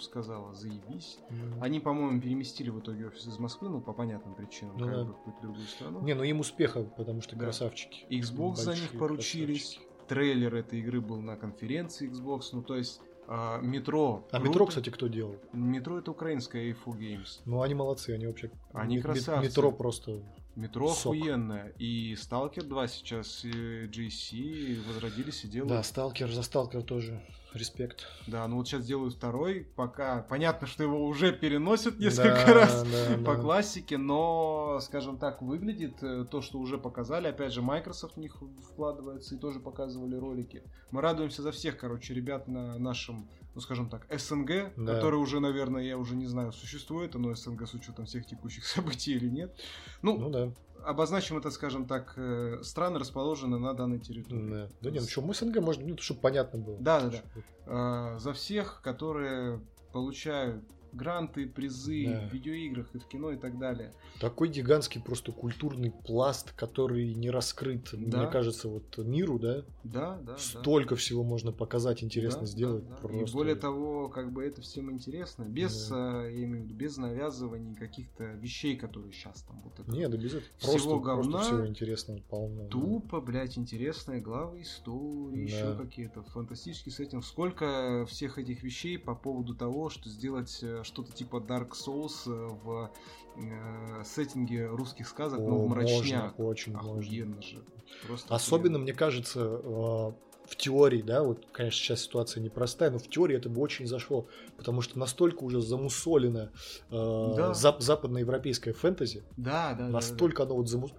сказала, заебись. М. Они, по-моему, переместили в итоге офис из Москвы, ну, по понятным причинам, Ну как да. бы в какую-то другую страну. Не, ну им успеха, потому что Да. красавчики. Xbox за них поручились. красавчики. Трейлер этой игры был на конференции Xbox, ну, то есть а, метро. А круто. метро, кстати, кто делал? Метро это украинская A4 Games. Ну, они молодцы, они вообще... Они красавцы. Метро просто... Метро Сок. охуенное. И Stalker 2 сейчас э, GC возродились и делают. Да, Сталкер, за Сталкер тоже респект. Да, ну вот сейчас делают второй, пока понятно, что его уже переносят несколько Да, [LAUGHS] раз да, по да. классике, но, скажем так, выглядит э, то, что уже показали. Опять же, Microsoft в них вкладывается и тоже показывали ролики. Мы радуемся за всех, короче, ребят на нашем, ну скажем так, СНГ, Да. который уже, наверное, я уже не знаю, существует оно СНГ с учетом всех текущих [LAUGHS] событий или нет. Ну, Ну да. Обозначим это, скажем так, э, страны расположены на данной территории. Да, да не, ну что, мы СНГ, может, ну, чтобы понятно было. Да, да, да. Э, за всех, которые получают гранты, призы Да. в видеоиграх и в кино и так далее. Такой гигантский просто культурный пласт, который не раскрыт, Да. мне кажется, вот миру, да? Да, да. да. Столько всего можно показать, интересно Да, сделать. да, да. Просто... И более того, как бы это всем интересно, без, Да. э, я имею в виду, без навязываний каких-то вещей, которые сейчас там вот это. Не, да без этого. Всего Просто, говна, просто всего интересного полно. да. Тупо, блядь, интересные главы истории, еще Да. какие-то фантастические сеттинг. Сколько всех этих вещей по поводу того, что сделать э, что-то типа Dark Souls э, в э, сеттинге русских сказок, О, но в мрачняк. можно, очень можно. Охуенно же. Просто Особенно, охуенно. мне кажется, э, в теории, да, вот, конечно, сейчас ситуация непростая, но в теории это бы очень зашло, потому что настолько уже замусолено э, Да. зап- западноевропейское фэнтези, Да, да, да, да. настолько оно вот заму-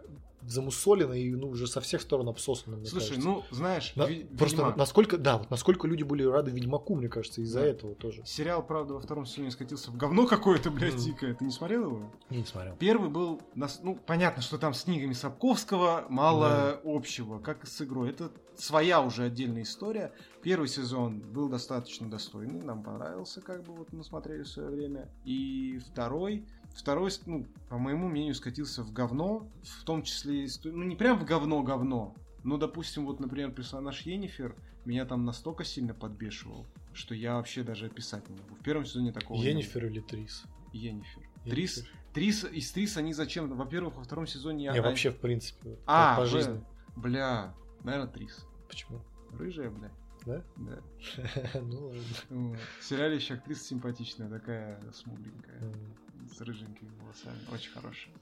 замусолено и ну, уже со всех сторон обсосано, мне Слушай, кажется. ну, знаешь, На- Ви- просто Ведьмак. насколько, да, вот насколько люди были рады Ведьмаку, мне кажется, из-за Да. этого тоже. Сериал, правда, во втором сезоне скатился в говно какое-то, блядь, Мгм. дикое. Ты не смотрел его? Не, не смотрел. Первый был, ну, понятно, что там с книгами Сапковского мало общего, как и с игрой. Это своя уже отдельная история. Первый сезон был достаточно достойный, нам понравился, как бы вот мы смотрели в свое время. И второй, второй, ну, по моему мнению, скатился в говно, в том числе, ну, не прям в говно-говно, но, допустим, вот, например, персонаж Енифер меня там настолько сильно подбешивал, что я вообще даже описать не могу. В первом сезоне такого. Енифер или Трис? Енифер. Трис. Трис, из Трис они зачем? Во-первых, во втором сезоне... Не, а- вообще, в принципе, А, по бля, жизни. Бля, наверное, Трис. Почему? Рыжая, бля. Да? Да. [LAUGHS] Ну ладно. В сериале еще актриса симпатичная, такая смугленькая. С рыженькими волосами. Очень хорошая.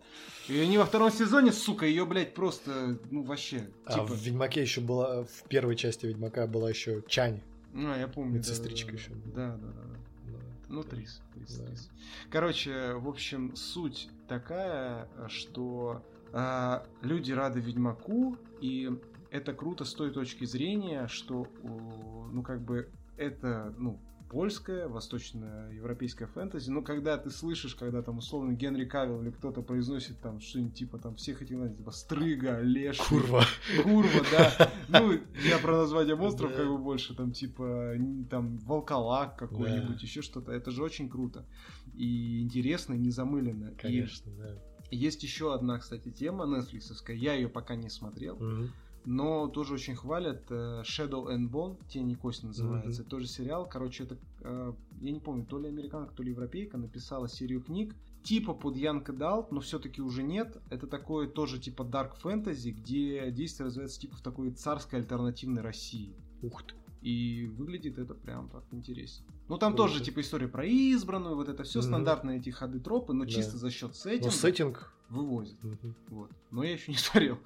И они во втором сезоне, сука, ее, блядь, просто, ну, вообще, А типа... в Ведьмаке еще была, в первой части Ведьмака была еще Чань. Ну, я помню. медсестричка да, да, ещё да. Да, да, да. Ну, это- Трис. Трис, да. Трис. Короче, в общем, суть такая, что а, люди рады Ведьмаку, и это круто с той точки зрения, что, у, ну, как бы, это, ну, польская, восточноевропейская фэнтези, но когда ты слышишь, когда там условно Генри Кавилл или кто-то произносит там что-нибудь типа там всех этих, знаете, типа Стрыга, Леш, Курва. Курва, да. [LAUGHS] Ну, я про название монстров Да. как бы больше, там, типа, там, волколак какой-нибудь, Да. еще что-то. Это же очень круто. И интересно, и незамыленно. И Конечно, да. есть еще одна, кстати, тема нетфликсовская. Я ее пока не смотрел, Мгм. Но тоже очень хвалят. э, Shadow and Bone, Тень и кость называется. Это тоже сериал. Короче, это, э, я не помню, то ли американка, то ли европейка написала серию книг. Типа под Янг Adult, но все-таки уже нет. Это такое тоже типа Dark Fantasy, где действие развивается типа в такой царской альтернативной России. Ух ты. И выглядит это прям так интересно. Ну там Круто. тоже типа история про избранную, вот это все Мгм. стандартные эти ходы тропы, но Да. чисто за счет Но сеттинга сеттинг... вывозит. Мгм. Вот. Но я еще не [LAUGHS] смотрел.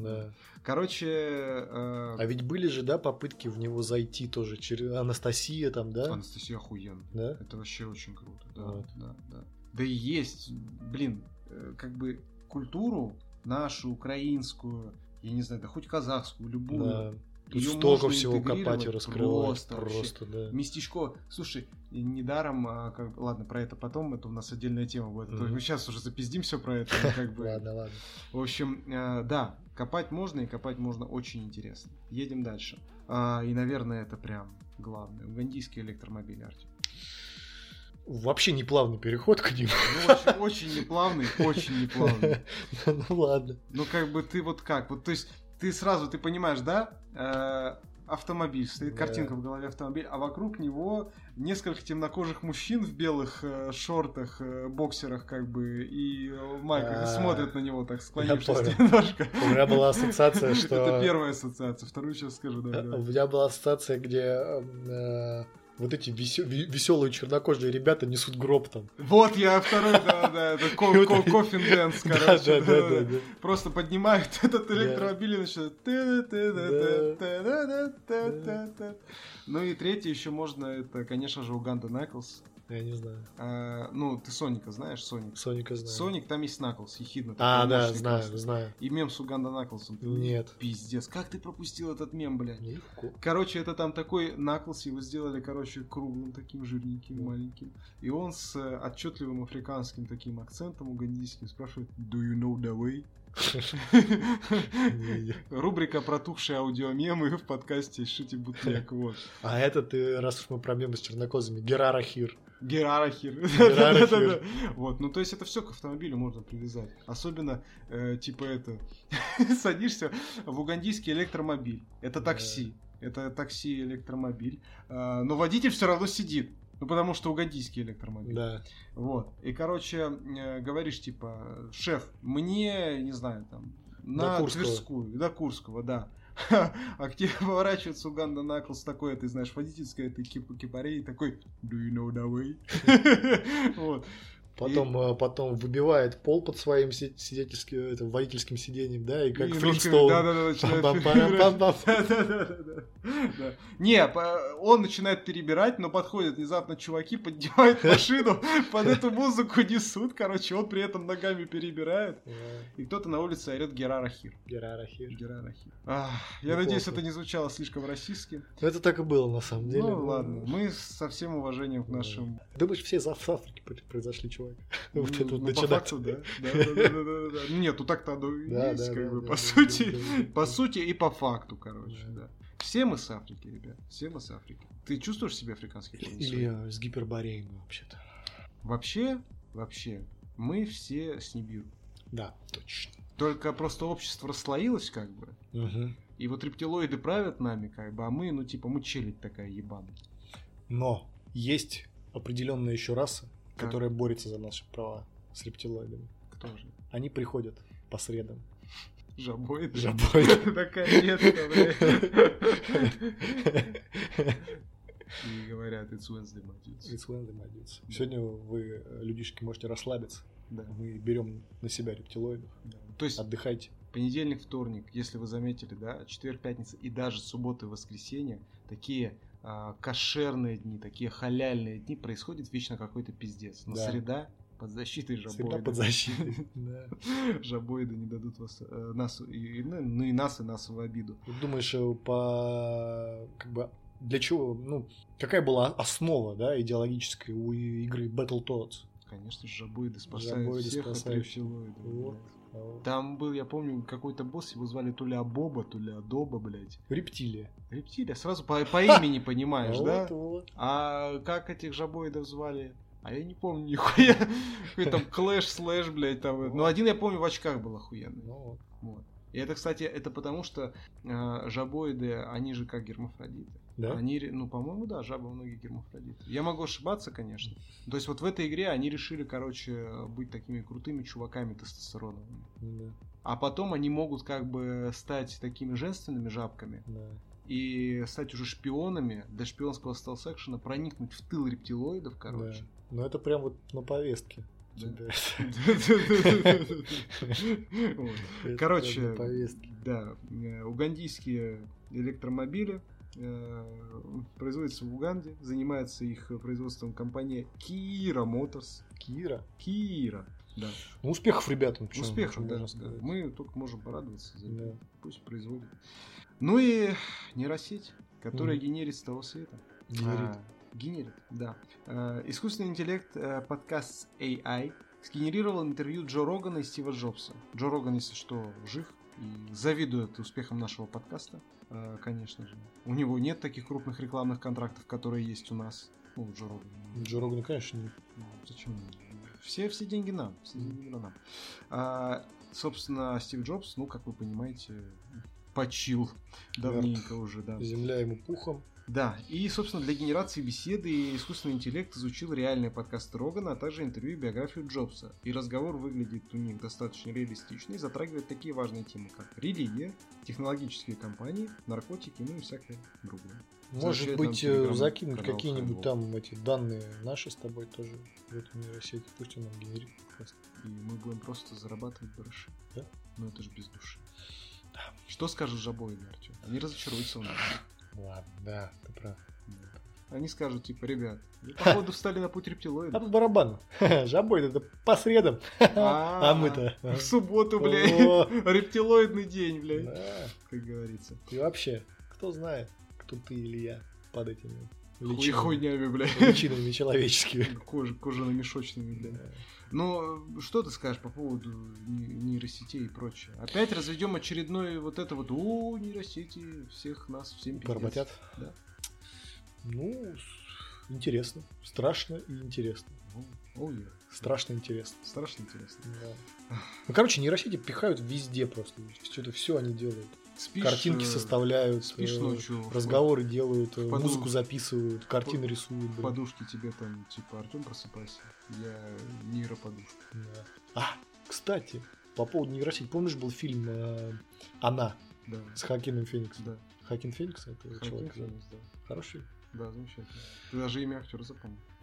Да. Короче, э, А ведь были же, да, попытки в него зайти тоже через Анастасия там, да? Анастасия охуенно. Да? Это вообще очень круто. Да, Вот. да, да. Да и есть, блин, э, как бы культуру нашу, украинскую, я не знаю, да хоть казахскую, любую. Да. Тут её столько всего копать и раскрывать. просто. Просто, да. Местечко, слушай, недаром, а, как ладно, про это потом, это у нас отдельная тема будет. Мгм. Мы сейчас уже запиздим все про это, [LAUGHS] как бы. Ладно, ладно. В общем, э, да, Копать можно, и копать можно очень интересно. Едем дальше. А, и, наверное, это прям главное. Угандийский электромобиль, Артем. Вообще не плавный переход к ним. Ну, очень, очень неплавный, очень [LAUGHS] неплавный. Ну ладно. Ну, как бы ты вот как? Вот, то есть, ты сразу, ты понимаешь, да? Э, автомобиль, стоит Да. картинка в голове автомобиль, а вокруг него несколько темнокожих мужчин в белых э, шортах, э, боксерах, как бы, и э, майках, А, смотрят на него так, склонившись немножко. У меня была ассоциация, [LAUGHS] Это что... первая ассоциация, вторую сейчас скажу, да, У меня была ассоциация, где э, вот эти веселые чернокожие ребята несут гроб там. Вот я второй, да, да, это [LAUGHS] coffin dance, [LAUGHS] короче. Да, да, да. Просто поднимают [LAUGHS] этот электромобиль и начинают... Ну и третий еще можно, это, конечно же, Уганда Наклс. Я не знаю. А, Ну, ты Соника знаешь, Соник? Соника знаю. Соник, там есть Наклс, ехидна. А, да, знаю, классный. знаю. И мем с Уганда Наклсом. Нет. Пиздец, как ты пропустил этот мем, блядь? Легко. Короче, это там такой Наклс, его сделали, короче, круглым, таким жирненьким, Да. маленьким. И он с э, отчетливым африканским таким акцентом угандийским спрашивает «Do you know the way?» [LAUGHS] Рубрика «Протухшие аудиомемы» в подкасте «Шити бутлек». Вот. А это ты, раз уж мы про мемы с чернокозами, Герара Хир. [LAUGHS] Да-да-да. Вот, ну то есть это все к автомобилю можно привязать. Особенно, э, типа это, [LAUGHS] садишься в угандийский электромобиль. Это Да. такси. Это такси электромобиль. А, Но водитель все равно сидит. Ну, потому что угандийский электромобиль. Да. Вот. И, короче, э, говоришь, типа, шеф, мне, не знаю, там, на До Курского. Тверскую, до Курского, да. А к тебе поворачивается Уганда Наклс такой, ты знаешь, водительская, ты кип кипарей, такой, do you know the way? [LAUGHS] Вот. Потом, э, потом выбивает пол под своим си- сидельским, это, водительским сиденьем, да, и как И Флинстоун. [LAUGHS] Не, он начинает перебирать, но подходят внезапно чуваки, поднимают [LAUGHS] машину, под эту музыку несут, короче, он при этом ногами перебирает, и кто-то на улице орет Герара Хир. Герара Хир. Герара Хир. Ах, Я Неплохо. надеюсь, это не звучало слишком российски. Ну, Это так и было, на самом деле. Ну ладно, мы со всем уважением к нашим... Думаешь, все пр- произошли, чувак? Ну, [LAUGHS] Вот это вот ну, по начинать. факту, да. [LAUGHS] Да, да, да, да, да, да. Нет, ну так-то оно и Да, есть, да, как да, бы, да, по да, сути. да, да, да. По сути и по факту, короче, Да. да. Все мы с Африки, ребят. Все мы с Африки. Ты чувствуешь себя африканской Или я с гипербореем, вообще-то. Вообще, вообще, мы все с Нибиру. Да, точно. Только просто общество расслоилось, как бы. Мгм. И вот рептилоиды правят нами, как бы, а мы, ну, типа, мы челядь такая ебаная. Но есть определенная еще раса, Так. которая борется за наши права с рептилоидами. Кто же? Они приходят по средам. Жабоиды? Жабоиды. [LAUGHS] Наконец-то, блядь. И говорят, it's Wednesday, my dudes. It's Wednesday, my dudes. Да. Сегодня вы, э, людишки, можете расслабиться. Да, Мы берем на себя рептилоидов. да. То есть, Отдыхайте. понедельник, вторник, если вы заметили, да, четверг, пятница и даже суббота и воскресенье, такие а, кошерные дни, такие халяльные дни, происходит вечно какой-то пиздец. Но Да. среда под защитой Всегда жабоида. под защитой. [LAUGHS] Да. Жабоиды не дадут вас, э, нас, и, ну, ну и нас, и нас в обиду. Думаешь, э, по как бы для чего, ну, какая была основа, да, идеологическая у игры Battletoads? Конечно же, жабоиды спасают Жабоиды всех спасают. от. Вот. блядь. Там был, я помню, какой-то босс, его звали то ли Абоба, то ли Адоба, блядь. Рептилия. Рептилия, сразу по, по имени [LAUGHS] понимаешь, да? А как этих жабоидов звали? А я не помню нихуя. [LAUGHS] Какой там клэш, слэш, блядь, там. Ну, один я помню в очках был охуенный. Ну. Вот. И это, кстати, это потому, что э, жабоиды, они же как гермафродиты. Да? Они, ну, по-моему, да, жабы многие гермафродиты. Я могу ошибаться, конечно. То есть вот в этой игре они решили, короче, быть такими крутыми чуваками тестостероновыми. Да, А потом они могут как бы стать такими женственными жабками да. и стать уже шпионами для шпионского стелс-экшена, проникнуть в тыл рептилоидов, короче. Да. Ну, это прям вот на повестке. [LAUGHS] Короче. Да, э, угандийские электромобили э, производятся в Уганде, занимается их производством компания Kira Motors. Кира. Kira, да. Ну, успехов ребятам. чё- Успехов, чё да. сказать. Мы только можем порадоваться за это. Да. Пусть производят. Ну и нейросеть, которая Мгм. генерит с того света. Генерит. А, генерит, да. Э, искусственный интеллект э, подкаст AI сгенерировал интервью Джо Рогана и Стива Джобса. Джо Роган, если что, жив завидует успехам нашего подкаста, э, конечно же. У него нет таких крупных рекламных контрактов, которые есть у нас. Ну, у Джо Рогана. Джо конечно, не... Ну, зачем? Все, все деньги нам. Все деньги нам. А, собственно, Стив Джобс, ну, как вы понимаете, почил давненько уже, да. Земля ему пухом. Да, и, собственно, для генерации беседы искусственный интеллект изучил реальные подкасты Рогана, а также интервью и биографию Джобса. И разговор выглядит у них достаточно реалистично и затрагивает такие важные темы, как религия, технологические компании, наркотики, ну и всякое другое. Может быть, э, закинуть какие-нибудь там эти данные наши с тобой тоже в эту нейросеть. Пусть он нам генерирует подкаст. И мы будем просто зарабатывать барыши. Да? Ну это же без души. Что скажут жабоиды, Артем? Они разочаруются в нас. Ладно, да, ты прав. Они скажут, типа, ребят, вы, походу, встали на путь А рептилоида. по барабану. [LAUGHS] Жабой это по средам. А [LAUGHS] мы-то. В субботу, блядь. [LAUGHS] Рептилоидный день, блядь. Как говорится. И вообще, кто знает, кто ты или я под этими Хуй личинами, хуйнями, блядь. личинами человеческими. [LAUGHS] Кожа, кожано-мешочными, блядь. Да. Ну, что ты скажешь по поводу не- нейросетей и прочее? Опять разведем очередной вот это вот, о, нейросети всех нас всем пиздец». Поработят? Да. Ну, интересно. Страшно и интересно. Ну, О, я. Страшно интересно. Страшно интересно. Да. Ну, короче, нейросети пихают везде просто. Что-то все они делают. Спишь, Картинки э, составляют, спишь э, ночью, разговоры делают, э, поду- музыку записывают, картины в рисуют. блин. подушке тебе там, типа, Артем, просыпайся. Я нейроподушка. Да. А, кстати, по поводу нейросети. Помнишь, был фильм э, «Она» Да. с Хакином Фениксом? Да. Хакин Феникс это Хакин человек. Феникс, да. Хороший. Да, замечательно. Ты даже имя актера запомнил. [LAUGHS]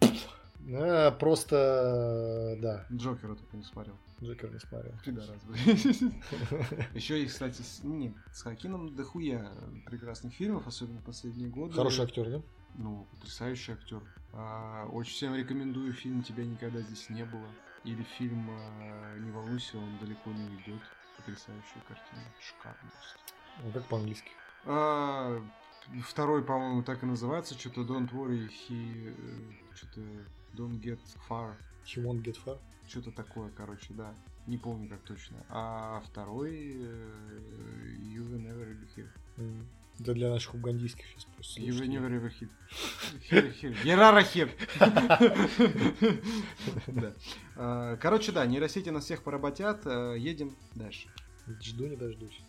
А, просто, э, да, Джокера только не смотрел. Джокер не смотрел. Пидорас. [LAUGHS] [LAUGHS] Еще и, кстати, с... нет, с Хакином дохуя прекрасных фильмов, особенно последние годы. Хороший актер, да? Ну, потрясающий актер. А, очень всем рекомендую фильм «Тебя никогда здесь не было». Или фильм а, «Не волнуйся, он далеко не уйдет». Потрясающая картина. Шикарно. Ну, как по-английски. А, второй, по-моему, так и называется. Что-то Don't worry, he... Что-то Don't get far. He won't get far. Что-то такое, короче, да. Не помню как точно. А второй э, You will never be here. М. Это для наших угандийских сейчас просто You will never be here. Герара хер. Да. Короче, да, нейросети нас всех поработят. Э, Едем дальше. Жду не дождусь.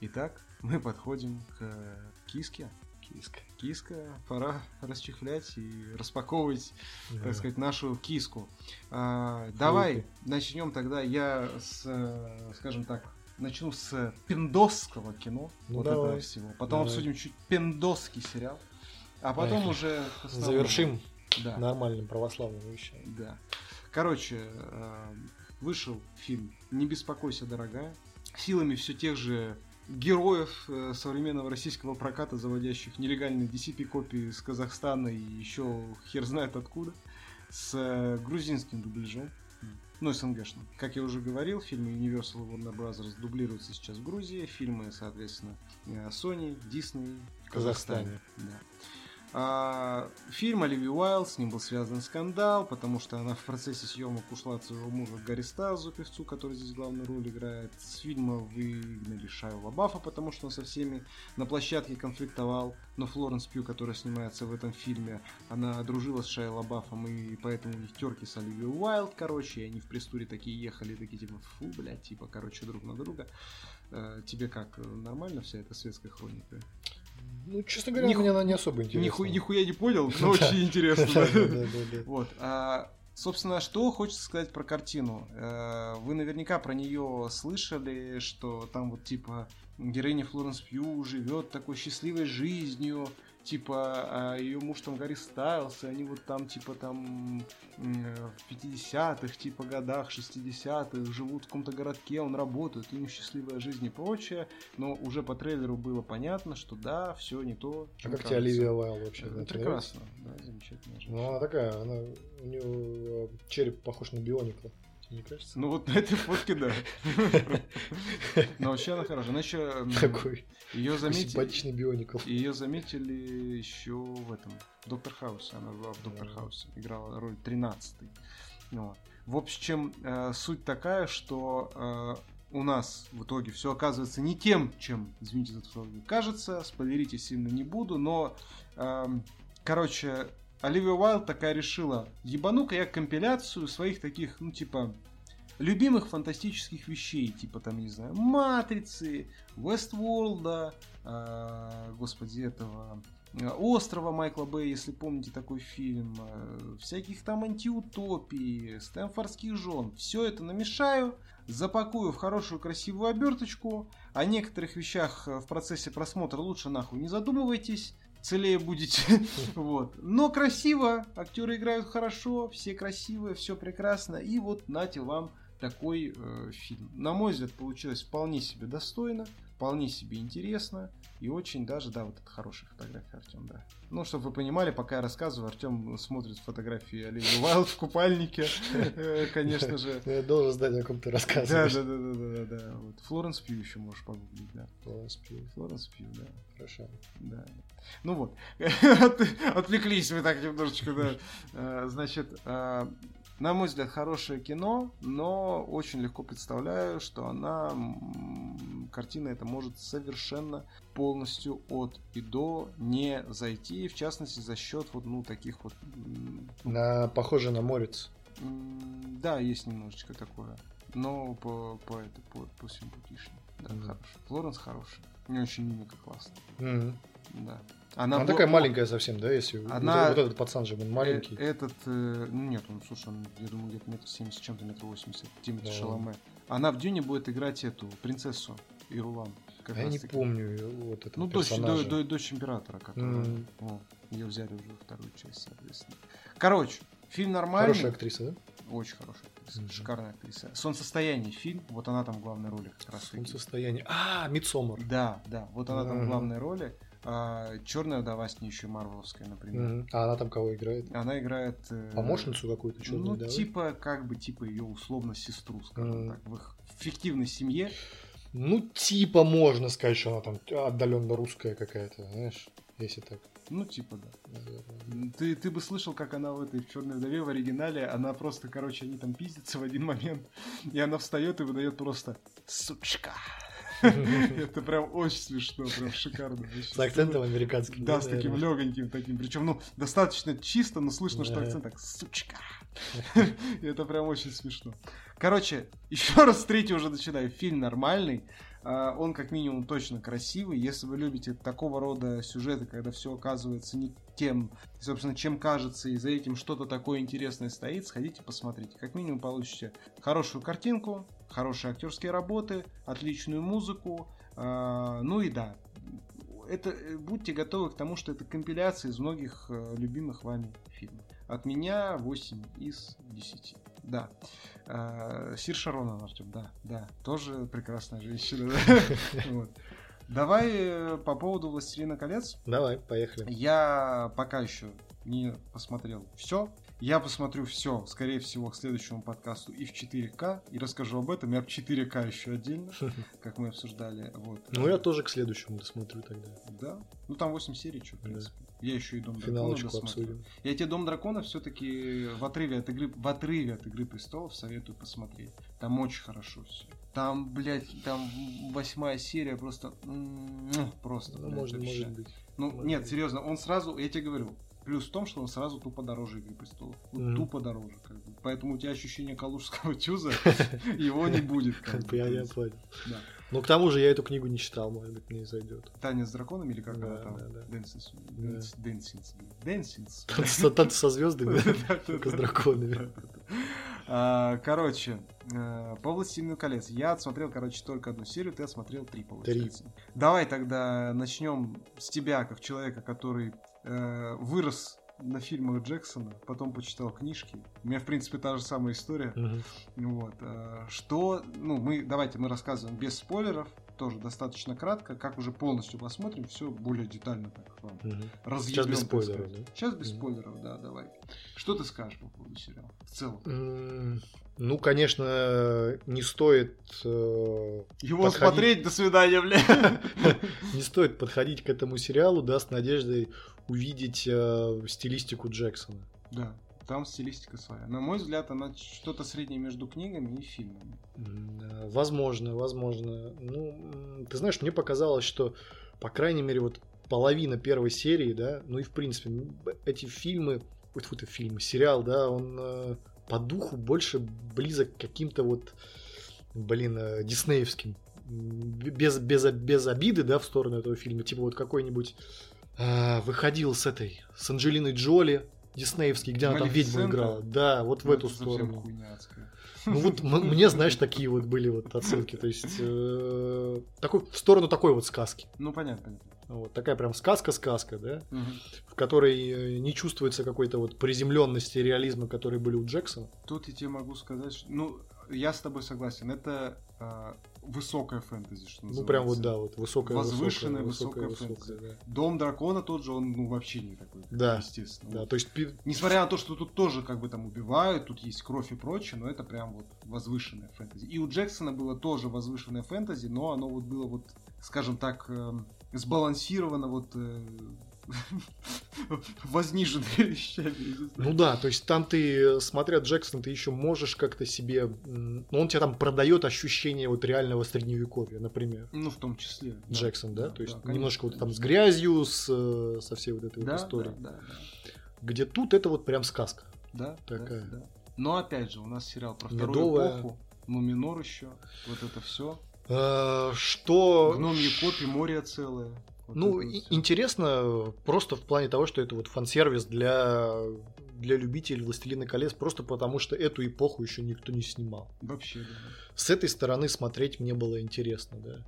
Итак, мы подходим к киске. Киска. Киска, пора расчехлять и распаковывать Да. так сказать, нашу киску. А, давай начнем тогда. Я с, э, скажем так, начну с пиндосского кино. Ну, вот давай. этого всего. Потом Давай. обсудим чуть пиндосский сериал. А потом Поехали. уже к основному. Завершим Да. нормальным православным вещам. Да. Короче, э, вышел фильм «Не беспокойся, дорогая». Силами все тех же героев э, современного российского проката, заводящих нелегальные DCP-копии из Казахстана и еще хер знает откуда, с э, грузинским дубляжом. Ну, СНГшным. Как я уже говорил, фильмы Universal Warner Bros. дублируются сейчас в Грузии, фильмы, соответственно, э, Sony, Disney Казахстане. Казахстане. Да. А, фильм Оливии Уайлд, с ним был связан скандал, потому что она в процессе съемок ушла от своего мужа Гарри Стазу, певцу, который здесь главную роль играет. С фильма выгнали Шайу Лабафа, потому что он со всеми на площадке конфликтовал. Но Флоренс Пью, которая снимается в этом фильме, она дружила с Шайей Лабафом, и поэтому у них терки с Оливией Уайлд, короче, и они в пресс-туре такие ехали, такие типа, фу, блядь, типа, короче, друг на друга. Э, Тебе как, нормально вся эта светская хроника? Ну, честно говоря, Ниху- мне она не особо интересна. Ниху- нихуя не понял, но [LAUGHS] очень интересно. Вот. а, Собственно, что хочется сказать про картину. Э, Вы наверняка про нее слышали, что там вот типа героиня Флоренс Пью живет такой счастливой жизнью, типа ее муж там Гарри Стайлс, и они вот там типа там э, в 50-х, типа годах, 60-х живут в каком-то городке, он работает, у него счастливая жизнь и прочее, но уже по трейлеру было понятно, что да, все не то. А как тебе. Оливия Уайлд вообще? Да, нравится? Прекрасно, да, замечательная Ну, она такая, она, у нее череп похож на бионикла. Не кажется? Ну вот на этой фотке, да. [LAUGHS] Но вообще она хорошая. Она еще Такой ее заметили. симпатичный бионикл. Ее заметили еще в этом Доктор Хаусе. Она была в Доктор. Хаусе. Играла роль 13 Вот. В общем, э, суть такая, что э, у нас в итоге все оказывается не тем, чем, извините за то, кажется. Спойлерить сильно не буду, но, э, короче, Оливия Уайлд такая решила, ебану-ка я компиляцию своих таких, ну, типа, любимых фантастических вещей, типа там, не знаю, Матрицы, Вестволда, э, господи, этого Э, острова Майкла Бэй, если помните такой фильм, э, всяких там антиутопий, Стэнфордских жен. Все это намешаю, запакую в хорошую красивую оберточку. О некоторых вещах э, в процессе просмотра лучше нахуй не задумывайтесь целее будете. [LAUGHS] вот. Но красиво, актеры играют хорошо, все красивые, все прекрасно. И вот нате вам такой э, фильм. На мой взгляд, получилось вполне себе достойно вполне себе интересно и очень даже, да, вот это хорошая фотография, Артем, да. Ну, чтобы вы понимали, пока я рассказываю, Артем смотрит фотографии Оливии Уайлд в купальнике, э, конечно же. Я должен знать, о ком ты рассказываешь. Да, да, да, да, да, да. Вот Флоренс Пью еще можешь погуглить, да. Флоренс Пью. Флоренс Пью, да. Хорошо. Да. Ну вот, [LAUGHS] отвлеклись мы так немножечко, да. Э, значит, э, на мой взгляд, хорошее кино, но очень легко представляю, что она, картина эта может совершенно полностью от и до не зайти, в частности, за счет вот, ну, таких вот... На, похоже на Морец. Да, есть немножечко такое. Но по, по, это, по, по симпатичнее. Да, mm-hmm. хороший. Флоренс хороший. У нее очень мимика классная. Mm-hmm. Да. Она, она такая маленькая совсем, да, если она... вот, вот этот пацан же он маленький. Э, этот, э, ну нет, он, слушай, он, я думаю, где-то метр семьдесят, чем-то метр восемьдесят, Тимати да. Шаломе. Она в Дюне будет играть эту принцессу Ирулан. Как я не таки. помню вот это. Ну, дочь, дочь, дочь, дочь императора, которая, mm. о, ее взяли уже вторую часть, соответственно. Короче, фильм нормальный. Хорошая актриса, да? Очень хорошая актриса, mm-hmm. шикарная актриса. Солнцестояние фильм, вот она там в главной роли как раз. Солнцестояние. А, Мидсомер. Да, да, вот она mm-hmm. там в главной роли. А, Черная вдова с ней еще Марвеловская, например. Mm-hmm. А она там кого играет? Она играет... Э, Помощницу какую-то черную Ну, вдовы? типа, как бы, типа ее условно сестру, скажем mm-hmm. так, в их фиктивной семье. Ну, типа, можно сказать, что она там отдаленно русская какая-то, знаешь, если так. Ну, типа, да. Ты, ты бы слышал, как она в этой в черной вдове в оригинале, она просто, короче, они там пиздятся в один момент, и она встает и выдает просто сучка. [LAUGHS] Это прям очень смешно, прям шикарно. С акцентом американским. Да, с таким легоньким таким. Причем, ну, достаточно чисто, но слышно, что акцент так, сучка. [LAUGHS] Это прям очень смешно. Короче, [LAUGHS] еще раз третьего уже начинаю. Фильм нормальный. А, он как минимум точно красивый. Если вы любите такого рода сюжеты, когда все оказывается не тем, собственно, чем кажется, и за этим что-то такое интересное стоит, сходите посмотрите. Как минимум получите хорошую картинку, хорошие актерские работы, отличную музыку. А, ну и да, это будьте готовы к тому, что это компиляция из многих э, любимых вами фильмов. От меня 8 из 10 да. А, Сир Шарона, Артем, да, да. Тоже прекрасная женщина. [LAUGHS] Давай э, по поводу «Властелина колец». Давай, поехали. Я пока еще не посмотрел все. Я посмотрю все, скорее всего, к следующему подкасту и в 4К, и расскажу об этом. Я в 4К еще отдельно, [LAUGHS] как мы обсуждали. Вот. Ну, я тоже к следующему досмотрю тогда. Да? Ну, там 8 серий, что, в принципе. Я еще и Дом Дракона досмотрю. Я тебе Дом Дракона все-таки в отрыве от игры, в отрыве от Игры Престолов советую посмотреть. Там очень хорошо все. Там, блядь, там восьмая серия просто, просто. Ну, блядь, может, может быть. Ну, может нет, быть. серьезно, он сразу, я тебе говорю, Плюс в том, что он сразу тупо дороже Игры Престолов. Вот mm-hmm. Тупо дороже. Как бы. Поэтому у тебя ощущение калужского [LAUGHS] ТЮЗа, [LAUGHS] его не будет. Я не понял. Ну, к тому же я эту книгу не читал, может быть, мне зайдет. Танец с драконами или как она там? Dancing. Dancing. [LAUGHS] Танцы со звездами, только с драконами. А, короче, э, по «Властелину колец». Я отсмотрел, короче, только одну серию, ты отсмотрел три, получается. Три. Давай тогда начнем с тебя, как человека, который вырос на фильмах Джексона, потом почитал книжки. У меня, в принципе, та же самая история. Uh-huh. Вот. Э, что, ну, мы, давайте мы рассказываем без спойлеров, тоже достаточно кратко, как уже полностью посмотрим, все более детально так вам угу. Сейчас без спойлеров, да? Сейчас без угу. спойлеров, да, давай. Что ты скажешь по поводу сериала в целом? Ну, конечно, не стоит... Э, Его подходить... смотреть, до свидания, бля. [LAUGHS] Не стоит подходить к этому сериалу, да, с надеждой увидеть э, стилистику Джексона. Да. там стилистика своя. На мой взгляд, она что-то среднее между книгами и фильмами. М, Возможно, возможно. Ну, ты знаешь, мне показалось, что, по крайней мере, вот половина первой серии, да, ну и в принципе, эти фильмы, ой, фу, это фильмы, сериал, да, он э, по духу больше близок к каким-то вот, блин, э, диснеевским. Без, без, без обиды, да, в сторону этого фильма. Типа вот какой-нибудь а, выходил с этой, с Анджелиной Джоли, диснеевский, где она там ведьму играла. Да, вот в Ну, эту сторону. Ну вот мне, знаешь, такие вот были вот отсылки. То есть э, такой, в сторону такой вот сказки. Ну, понятно, понятно. Вот, такая прям сказка-сказка, да, Мгм. в которой э, не чувствуется какой-то вот приземленности реализма, которые были у Джексона. Тут я тебе могу сказать, что... Ну, я с тобой согласен. Это а, высокая фэнтези, что Ну называется. прям вот, да, вот высокая, Возвышенная, высокая, высокая высокая, фэнтези. да. Дом дракона тот же, он ну, вообще не такой, Да, естественно. Да, то есть Несмотря на то, что тут тоже как бы там убивают, тут есть кровь и прочее, но это прям вот возвышенная фэнтези. И у Джексона было тоже возвышенное фэнтези, но оно вот было вот, скажем так, эм, сбалансировано вот [LAUGHS] э, возниженными вещами. Ну да, то есть там ты, смотря Джексона, ты еще можешь как-то себе... Ну он тебе там продает ощущение вот реального средневековья, например. Ну, в том числе. да. Джексон, да? То есть конечно, немножко вот там с конечно. грязью, с, э, со всей вот этой Да, вот историей. да, да, Где тут это вот прям сказка. да, да, Такая. да, да. Но опять же, у нас сериал про вторую Медовая. эпоху, Нуминор еще, вот это все. Э, Что... Гномьи копи, море целое. Вот Ну, и- интересно просто в плане того, что это вот фан-сервис для, для любителей «Властелина колец», просто потому что эту эпоху еще никто не снимал. Вообще, да. С этой стороны смотреть мне было интересно, да.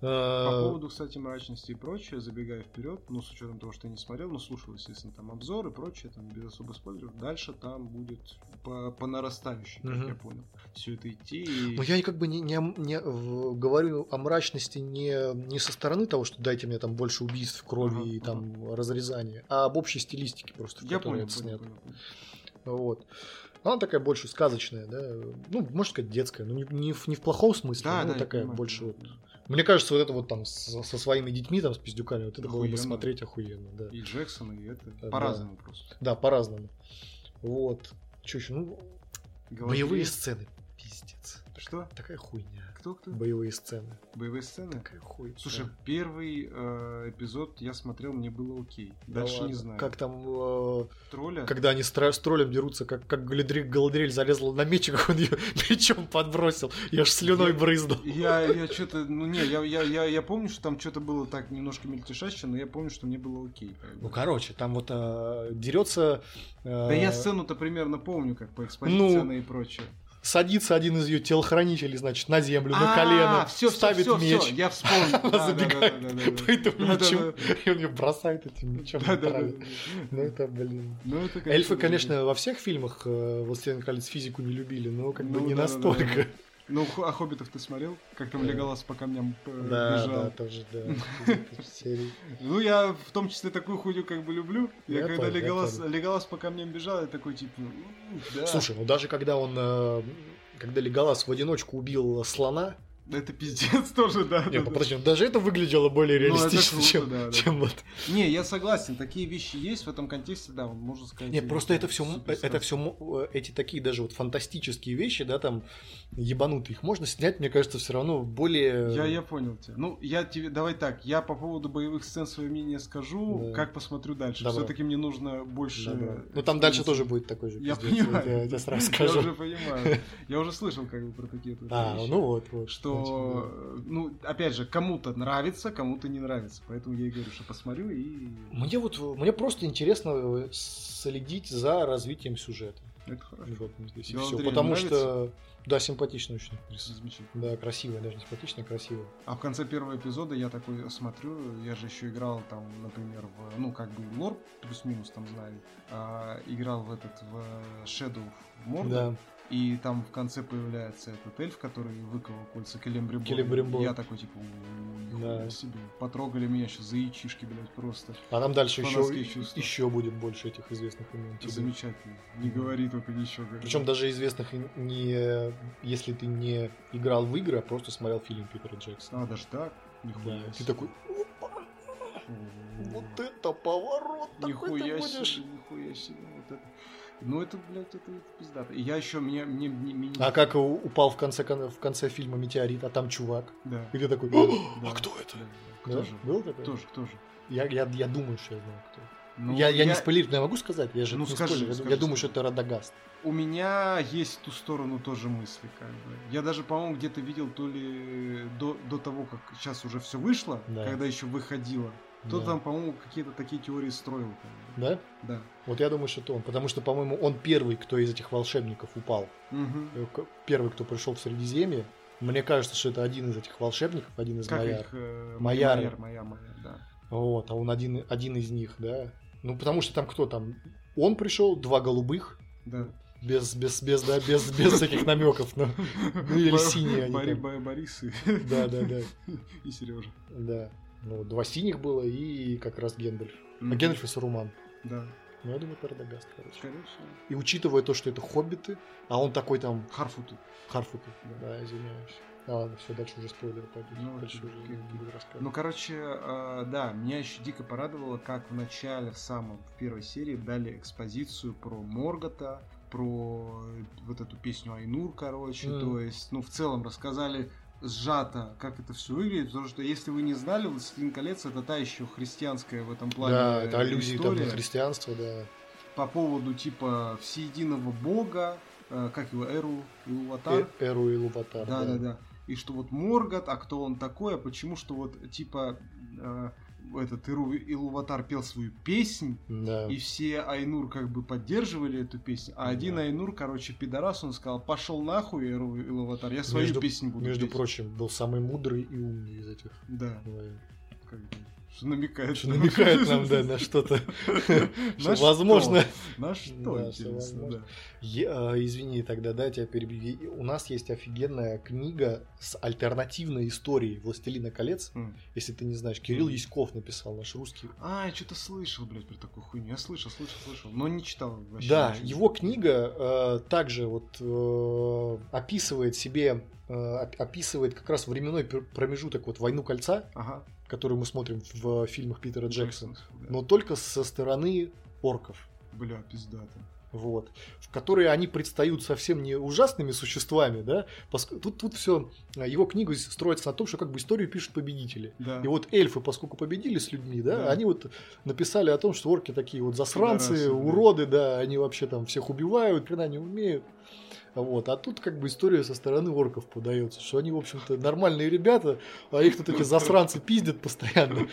По Э, поводу, кстати, мрачности и прочее, забегая вперед, ну, с учетом того, что я не смотрел, но слушал, естественно, там обзор и прочее, там без особо спойлеров, дальше там будет по, по нарастающей, как я понял, все это идти. И... Ну, я как бы не, не, не, говорю о мрачности не, не со стороны того, что дайте мне там больше убийств, крови и там разрезания, а об общей стилистике просто, в я понял, это понял, снято. понял, понял. Вот. Она такая больше сказочная, да. Ну, можно сказать, детская. Ну, не, не в, не в плохом смысле, Да, но да, такая понимаю, больше понимаю, вот. Мне кажется, вот это вот там со, со своими детьми, там, с пиздюками, вот это было бы Охуенно. смотреть охуенно, да. И Джексон, и это, Да. по-разному просто. Да, по-разному. Вот. Че еще? Ну, боевые Говорили- сцены. Пиздец. Что? Такая хуйня. Кто кто? Боевые сцены. Боевые сцены? Такая хуйня. Слушай, первый э, эпизод я смотрел, мне было окей. Да Дальше не ладно. знаю. Как там, э, Тролля? когда они с, с троллем дерутся, как, как Галадриэль залезла на меч, как [LAUGHS] он ее мечом подбросил. Я аж слюной Я- брызнул. Я, я что-то, ну не, я, я, я, я помню, что там что-то было так немножко мельтешаще, но я помню, что мне было окей. Ну, короче, там вот э, дерется... э, да я сцену-то примерно помню, как по экспозиции Ну, и прочее. Садится один из ее телохранителей, значит, на землю, на А, колено, всё, ставит меч. всё, я вспомнил. [LAUGHS] Она забегает по этому мечу, и он ее бросает этим мечом. Ну, это, блин... Ну, Эльфы, конечно, во всех фильмах э, «Властелин колец» физику не любили, но как бы Ну, не настолько. Ну, а Хоббитов ты смотрел? Как там Да. Леголас по камням э, Да, бежал? да, тоже, да. [LAUGHS] Ну, я в том числе такую хуйню как бы люблю. Я, Я когда Леголас, по камням бежал, я такой, типа, «М, да. Слушай, ну даже когда он... э, Когда Леголас в одиночку убил слона, Это пиздец [LAUGHS] тоже, да. Нет, да, ну да. подожди, ну даже это выглядело более Ну, реалистично, круто, чем, да, да. чем вот. Не, я согласен, такие вещи есть в этом контексте, да, можно сказать. Нет, и просто это все, это все, эти такие даже вот фантастические вещи, да, там ебанутые, их можно снять, мне кажется, все равно более. Я, я понял тебя. Ну, я тебе, давай так, я по поводу боевых сцен свое мнение скажу, Да. как посмотрю дальше. Все-таки мне нужно больше... Добро. Ну там дальше тоже будет такой же. Я пиздец, понимаю. Я, я сразу Я скажу. уже понимаю. Я уже слышал как бы про такие А, ну вот, вот. Что, э, ну, опять же, кому-то нравится, кому-то не нравится. Поэтому я и говорю, что посмотрю и... Мне вот, мне просто интересно э, следить за развитием сюжета. Это хорошо. Вот, здесь Галадриэль всё. Потому нравится? что, да, симпатично очень. Замечательно. Да, красивая, даже не симпатичная, красивая. А в конце первого эпизода я такой смотрю, я же еще играл там, например, в, ну, как бы лор плюс-минус там знаю, а, играл в этот, в Shadow of Mordor, Да. И там в конце появляется этот эльф, который выковал кольца Келембримбор. Келембримбор. Я такой, типа, «У, нихуя Да. себе. Потрогали меня сейчас за яичишки, блядь, просто. А там дальше еще, чувства. еще будет больше этих известных имен. тебе. Замечательно. Не говори только ничего. Причем даже известных не если ты не играл в игры, а просто смотрел фильм Питера Джексона. А, даже так? Нихуя Да, ты такой, вот это поворот, такой ты Нихуя будешь. себе, нихуя себе. Вот это. Ну это, блядь, это пиздато. И я еще мне, мне, мне, мне- А как упал в конце, кон- в конце фильма метеорит, а там чувак. Да. И ты такой, [GASPS] Да. а кто это? Да, да. Да? Кто же? Был такой? Кто же, кто же? Я, я, я думаю, что я знаю, кто. Ну, я, я, не спойлерю, но я могу сказать? Я же Ну, не скажи, спойлерю. Я- скажи, я думаю, скажи. что это Радагаст. У меня есть в ту сторону тоже мысли, как бы. Я даже, по-моему, где-то видел то ли до, до того, как сейчас уже все вышло, Да. когда еще выходило. Кто Да. там, по-моему, какие-то такие теории строил. Да? Да. Вот я думаю, что это он. Потому что, по-моему, он первый, кто из этих волшебников упал. К- Первый, кто пришел в Средиземье. Мне кажется, что это один из этих волшебников, один из Как Маяр. их? э, Майяры. Майяр, Майя, Майя, да. Вот, а он один, один из них, да. Ну, потому что там кто там? Он пришел, два голубых, Да. без, без, без, да, без, без всяких намеков. Ну, ну, или синие они Борис и, Да, да, да. [LAUGHS] и Сережа. Да. Ну, два синих было и как раз Гендальф. А Гендальф и Саруман. Да. Ну, я думаю, это Радагаст, короче. Всего. И учитывая то, что это хоббиты, а он такой там Харфуты. Харфуты. Да, извиняюсь. А ладно, все, дальше уже спойлеры пойдут. Ну, дальше уже не буду рассказывать. Ну, короче, э, да, меня еще дико порадовало, как в начале, в самом, в первой серии дали экспозицию про Моргота, про вот эту песню Айнур, короче, Мгм. то есть, ну, в целом рассказали сжато, как это все выглядит, потому что если вы не знали, «Властелин колец» это та еще христианская в этом плане да, это аллюзии там на христианство, да. по поводу, типа, всеединого бога, э, как его, Эру Илуватар, Э- Эру и Луватар. да, да, да. И что вот Моргот, а кто он такой, а почему, что вот типа э, этот Иру Илуватар пел свою песнь, Да. и все Айнур как бы поддерживали эту песню, а один Да. Айнур, короче, пидорас, он сказал, пошел нахуй, Иру Илуватар, я свою Между- песню буду Между петь». прочим, был самый мудрый и умный из этих. Да, как бы, что намекает. Что намекает нам, да, на [LAUGHS] что-то. Возможно. На что, интересно, э, извини, тогда, да, тебя перебью. У нас есть офигенная книга с альтернативной историей «Властелина колец». М. Если ты не знаешь, Кирилл Мгм. Яськов написал, наш русский. А, я что-то слышал, блядь, про такую хуйню. Я слышал, слышал, слышал, но не читал вообще. Да, его книга э, также вот э, описывает себе, э, оп- описывает как раз временной пр- промежуток вот «Войну кольца», Ага. Которую мы смотрим в фильмах Питера Джексона, Да. но только со стороны орков. Бля, пиздато. вот, в которые они предстают совсем не ужасными существами, да, тут, тут все, его книга строится на том, что как бы историю пишут победители. Да. И вот эльфы, поскольку победили с людьми, да, Да. они вот написали о том, что орки такие вот засранцы, Пидорасы, да. уроды, да, они вообще там всех убивают, хрена не умеют. Вот. А тут как бы история со стороны орков подается, что они, в общем-то, нормальные ребята, а их тут эти засранцы пиздят постоянно.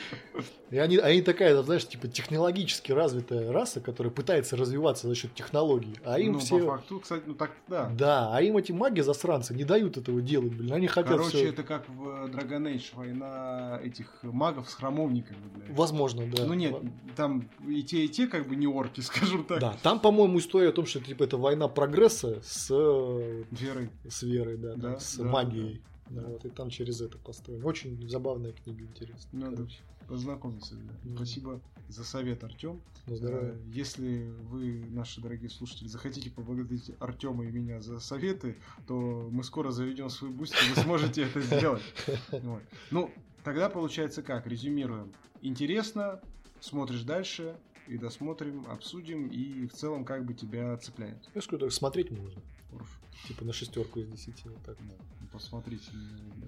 И они, они такая, знаешь, типа технологически развитая раса, которая пытается развиваться за счет технологий. А им ну, все... по факту, кстати, ну так, да. Да, а им эти маги засранцы не дают этого делать, блин. Они хотят Короче, всё- это как в э, Dragon Age, война этих магов с храмовниками, блядь. Возможно, да. Ну нет, там и те, и те как бы не орки, [LAUGHS] скажем так. Да, там, по-моему, история о том, что типа это война прогресса с, Верой. с верой, да, там, Да, с да, магией. да. Да, вот, и там через это построено. Очень забавная книга, интересная. Надо короче. познакомиться. да. Мгм. Спасибо за совет, Артем. На здоровье. Если вы, наши дорогие слушатели, захотите поблагодарить Артема и меня за советы, то мы скоро заведем свой Boosty, и вы сможете это сделать. [LAUGHS] Ну, тогда получается как? Резюмируем. Интересно, смотришь дальше, и досмотрим, обсудим, и в целом как бы тебя цепляет. Я скажу, так смотреть можно. Типа на шестерку из десяти. Вот так. Да, ну, посмотрите.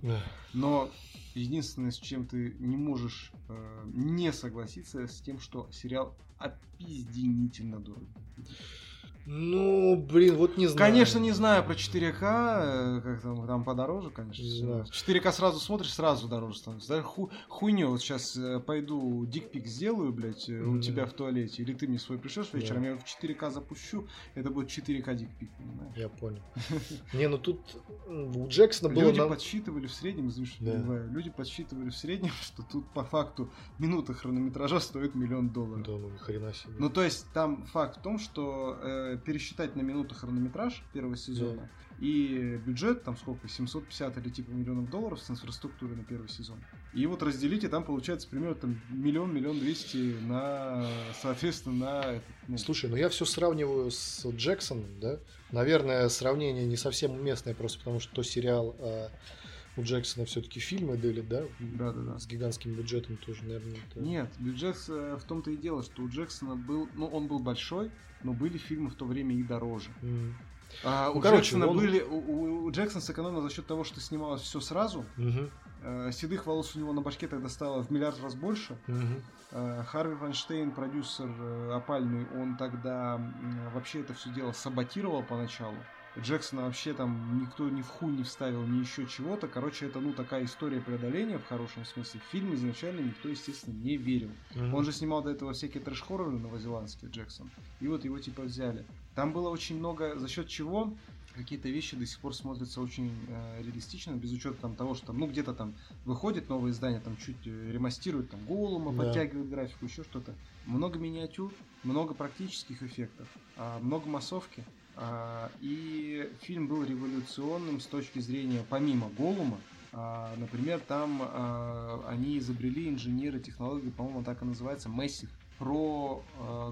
Да. Но единственное, с чем ты не можешь э, не согласиться, с тем, что сериал опизденительно дорого. Ну, блин, вот не знаю. Конечно, не знаю про 4К, э, как там, там подороже, конечно. Не всё. знаю. 4К сразу смотришь, сразу дороже становится. Да, ху, хуйню, вот сейчас пойду дикпик сделаю, блядь, э, у тебя в туалете, или ты мне свой пришлешь вечером, я его в 4К запущу, это будет 4К дикпик, понимаешь? Я понял. [LAUGHS] Не, ну тут у Джексона было... Люди подсчитывали в среднем, извини, что Да. перебиваю, люди подсчитывали в среднем, [LAUGHS] что тут по факту минута хронометража стоит миллион долларов. Да, ну ни хрена себе. Ну, то есть, там факт в том, что э, пересчитать на минуту хронометраж первого сезона и бюджет, там сколько, 750 или типа миллионов долларов с инфраструктурой на первый сезон. И вот разделите, там получается примерно там миллион, миллион двести на, соответственно, на этот, ну, Слушай, ну я все сравниваю с Джексоном, да? Наверное, сравнение не совсем уместное, просто потому что то сериал, а, у Джексона все-таки фильмы делит, да? Да, да, да. С гигантским бюджетом тоже, наверное. Это... Нет, бюджет э, в том-то и дело, что у Джексона был, ну, он был большой, но были фильмы в то время и дороже. М. А, Ну, у короче, Джексона он- были, у, у Джексона сэкономил за счет того, что снималось все сразу. Мгм. Э, седых волос у него на башке тогда стало в миллиард раз больше. Мгм. Э, Харви Вайнштейн, продюсер э, опальный, он тогда вообще это все дело саботировал поначалу. Джексона вообще там никто ни в хуй не вставил, ни еще чего-то. Короче, это ну такая история преодоления в хорошем смысле. В фильм изначально никто, естественно, не верил. Мгм. Он же снимал до этого всякие трэш-хорроры новозеландские, Джексон. И вот его типа взяли. Там было очень много, за счет чего какие-то вещи до сих пор смотрятся очень э, реалистично, без учета там того, что там, ну, где-то там выходит новое издание, там чуть э, ремастируют, там, голума, Да. подтягивают графику, еще что-то. Много миниатюр, много практических эффектов, а, много массовки. А, и фильм был революционным с точки зрения, помимо голума, а, например, там а, они изобрели инженеры технологии, по-моему, так и называется, Massive, про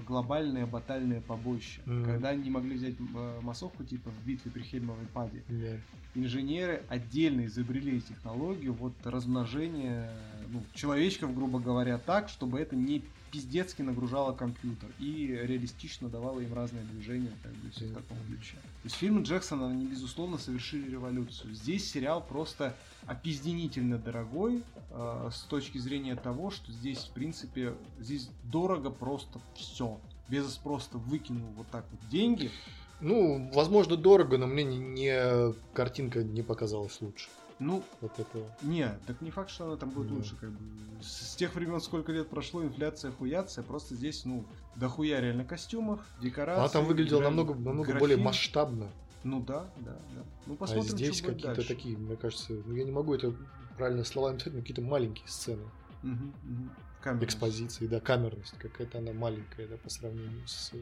глобальное батальное побоище. Мгм. Когда они не могли взять массовку типа в битве при Хельмовой паде, Да. инженеры отдельно изобрели технологию вот размножения ну, человечков, грубо говоря, так, чтобы это не пиздецки нагружало компьютер и реалистично давало им разные движения, как бы все в таком ключе. То есть фильмы Джексона, они, безусловно, совершили революцию. Здесь сериал просто опизденительно дорогой э, с точки зрения того, что здесь, в принципе, здесь дорого просто все. Безос просто выкинул вот так вот деньги, Ну, возможно, дорого, но мне не, не- картинка не показалась лучше. Ну, Вот это. Не, так не факт, что она там будет Да. лучше, как бы. С с тех времен, сколько лет прошло, инфляция, хуяция, просто здесь, ну, дохуя реально костюмов, декораций. Она там выглядела реально намного, намного графин. более масштабно. Ну да, да, да. Ну А посмотрим, здесь что будет какие-то такие, мне кажется, ну я не могу это правильно словами написать, но какие-то маленькие сцены. Мгм. Камерность. Экспозиции, да, камерность. Какая-то она маленькая, да, по сравнению с. э,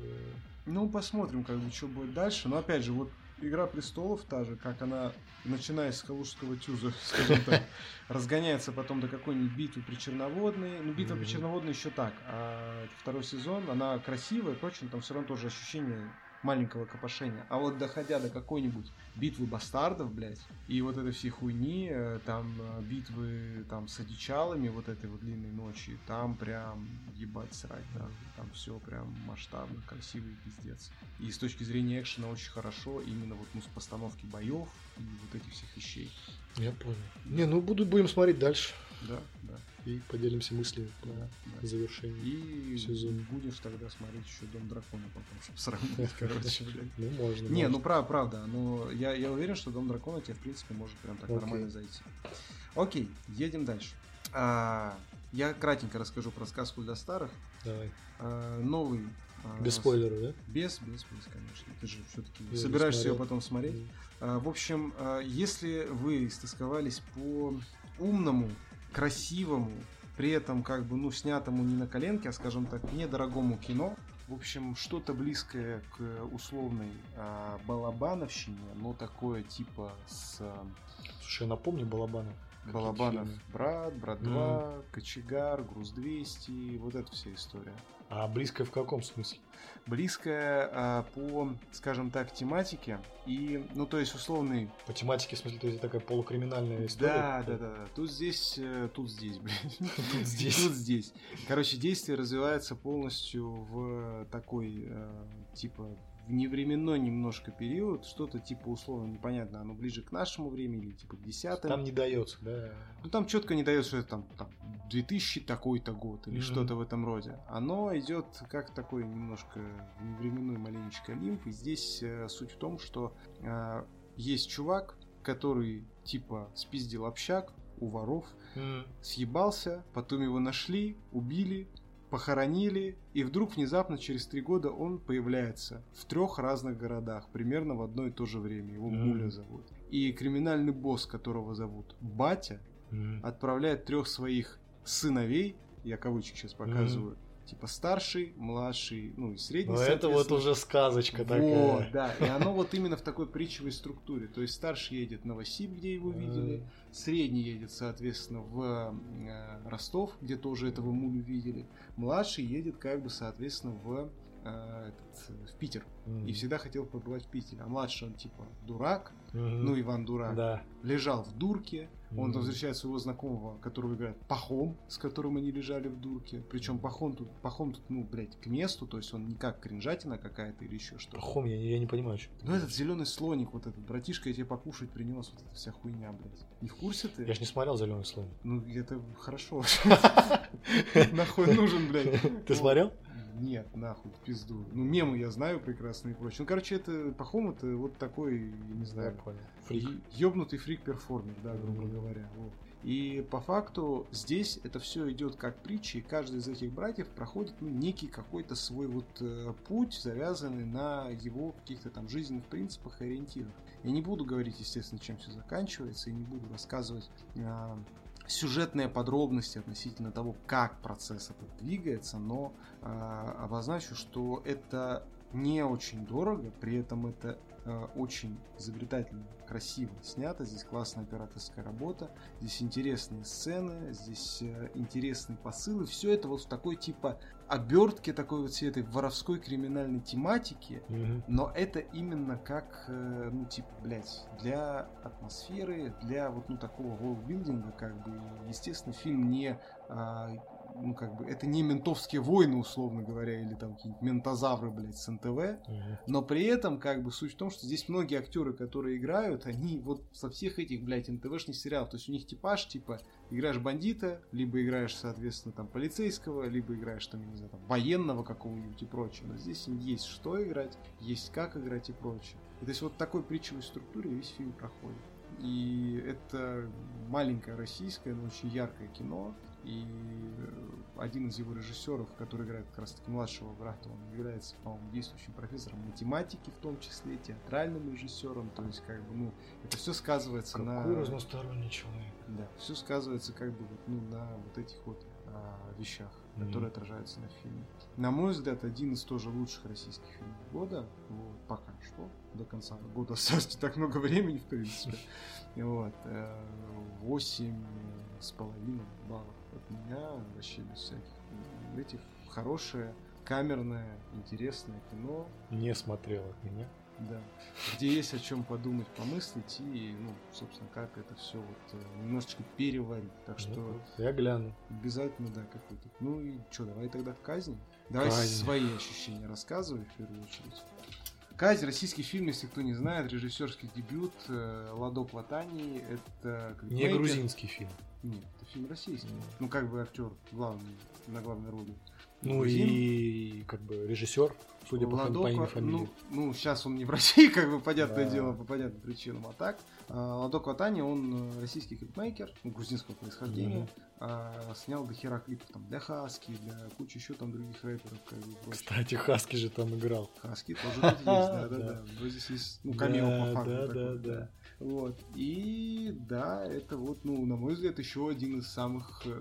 Ну, посмотрим, как бы, что будет дальше. Но опять же, вот Игра престолов та же, как она, начиная с Калужского тюза, [LAUGHS] скажем так, разгоняется потом до какой-нибудь битвы при Черноводной. Ну, битва при. Черноводной еще так. А второй сезон, она красивая, точно, там все равно тоже ощущение маленького копошения. А вот доходя до какой-нибудь битвы бастардов, блядь, и вот этой всей хуйни, э, там э, битвы там с одичалами вот этой вот длинной ночи, там прям ебать срать, да. Там все прям масштабно, красивый пиздец. И с точки зрения экшена очень хорошо, именно вот ну, с постановки боев и вот этих всех вещей. Я понял. Не, ну буду, будем смотреть дальше Да, да, и поделимся мыслями да. по да. завершению. И сезон. будешь тогда смотреть еще Дом дракона потом, чтобы сравнить, [LAUGHS] короче, блядь. Ну, можно. Не, ну правда, правда, но я, я уверен, что Дом дракона тебе, в принципе, может прям так нормально зайти. Окей, едем дальше. А, я кратенько расскажу про сказку для старых. Давай. А, новый. а, Без спойлеров, да? Без, без, без, конечно. Ты же все-таки собираешься ее потом смотреть. А, В общем, а, если вы истосковались по умному, красивому, при этом как бы, ну, снятому не на коленке, а, скажем так, недорогому кино, в общем, что-то близкое к условной а, балабановщине, но такое типа с а, Слушай, я напомню Балабана. Балабанов брат, брат 2, Кочегар, Груз 200, вот эта вся история. А близкое в каком смысле? Близкая а, по, скажем так, тематике и, ну, то есть условный По тематике, в смысле, то есть такая полукриминальная история? Да, да, да, да. Тут здесь, э, тут здесь, блин. [LAUGHS] Тут здесь. Тут здесь. Короче, действие развивается полностью в такой, э, типа, в невременной немножко период, что-то типа условно непонятно, оно ближе к нашему времени или типа к десятым. Там не дается, да. Ну там четко не дает, что это там, там 2000 такой-то год или Мгм. что-то в этом роде. Оно идет как такой немножко временной маленечко лимф. И здесь э, суть в том, что э, есть чувак, который типа спиздил общак у воров, М. съебался, потом его нашли, убили, похоронили, и вдруг внезапно через три года он появляется в трех разных городах, примерно в одно и то же время. Его Мгм. Муля зовут. И криминальный босс, которого зовут Батя, М. отправляет трех своих сыновей, я кавычки сейчас показываю, типа старший, младший, ну и средний. Ну это вот уже сказочка Вот, такая. да, и оно вот именно в такой притчевой структуре. То есть старший едет в Новосиб, где его видели, средний едет, соответственно, в э, Ростов, где тоже этого мулю видели, младший едет, как бы, соответственно, в э, этот, в Питер. Мгм. И всегда хотел побывать в Питере. А младший он типа дурак, Мгм. ну Иван дурак, Да. лежал в дурке. Он Мгм. возвращает своего знакомого, которого играет Пахом, с которым они лежали в дурке. Причем Пахом тут, Пахом тут, ну, блядь, к месту, то есть он не как кринжатина какая-то или еще что-то. Пахом, я, я не понимаю, что. Ну этот зеленый слоник, вот этот братишка, я тебе покушать принес, вот эта вся хуйня, блядь. Не в курсе ты? Я ж не смотрел зеленый слон. Ну, это хорошо. [LAUGHS] Нахуй нужен, блядь. Ты смотрел? Нет, нахуй, в пизду. Ну, мемы я знаю прекрасно и прочее. Ну, короче, это Пахом это вот такой, я не Я знаю, понял. Фрик. Е- Ёбнутый фрик-перформер, да, грубо Мгм. говоря. вот. И по факту здесь это все идет как притча, и каждый из этих братьев проходит ну, некий какой-то свой вот э, путь, завязанный на его каких-то там жизненных принципах и ориентирах. Я не буду говорить, естественно, чем все заканчивается, и не буду рассказывать а, сюжетные подробности относительно того, как процесс этот двигается, но а, обозначу, что это не очень дорого, при этом это э, очень изобретательно, красиво снято, здесь классная операторская работа, здесь интересные сцены, здесь э, интересные посылы, все это вот в такой типа обертке такой вот всей этой воровской криминальной тематики, Мгм. но это именно как, э, ну, типа, блядь, для атмосферы, для вот, ну, такого волбилдинга, как бы, естественно, фильм не, а, ну, как бы, это не ментовские войны, условно говоря, или там какие-нибудь ментозавры, блядь, с НТВ, но при этом, как бы, суть в том, что здесь многие актеры, которые играют, они вот со всех этих, блядь, НТВшных сериалов, то есть у них типаж, типа, играешь бандита, либо играешь, соответственно, там, полицейского, либо играешь, там, не знаю, там, военного какого-нибудь и прочее. Но здесь есть что играть, есть как играть и прочее. И то есть вот такой притчевой структуре весь фильм проходит. И это маленькое российское, но очень яркое кино. И э, один из его режиссеров, который играет как раз таки младшего брата, он является, по-моему, действующим профессором математики в том числе, театральным режиссером. То есть, как бы, ну, это все сказывается на... Какой разносторонний человек. Да, все сказывается как бы вот, ну, на вот этих вот а, вещах, Мгм. которые отражаются на фильме. На мой взгляд, один из тоже лучших российских фильмов года. Вот, пока что. До конца года осталось не так много времени, в принципе. [LAUGHS] Вот. э, Восемь с половиной баллов от меня. Вообще без всяких этих. Хорошее, камерное, интересное кино. Не смотрел от меня. Да. Где есть о чем подумать, помыслить и, ну, собственно, как это все вот э, немножечко переварить. Так что Ну, Я гляну. обязательно, да, какой-то. Ну и что, давай тогда к казни. Давай Казнь. свои ощущения рассказывай в первую очередь. Казнь, российский фильм, если кто не знает, режиссерский дебют э, Ладо Платани. Это Не мейкер. грузинский фильм. Нет, это фильм российский. Нет. Ну, как бы актер главный, на главной роли. Ну Грузин. и как бы режиссер, судя по, фам- по имени Ладока, фамилии. ну, ну, сейчас он не в России, [LAUGHS] как бы, понятное Да. дело, по понятным причинам, а так. а, Ладо Кватани, он э, российский клипмейкер, ну, грузинского происхождения, Мгм. а, снял до хера клипов там для Хаски, для кучи еще там других рэперов, как бы. Кстати, Хаски же там играл. Хаски тоже тут есть, [LAUGHS] да, да, Да. да. Ну, здесь есть, ну, камео по факту. да, такой, да, да. Вот. И да, это вот, ну, на мой взгляд, еще один из самых э,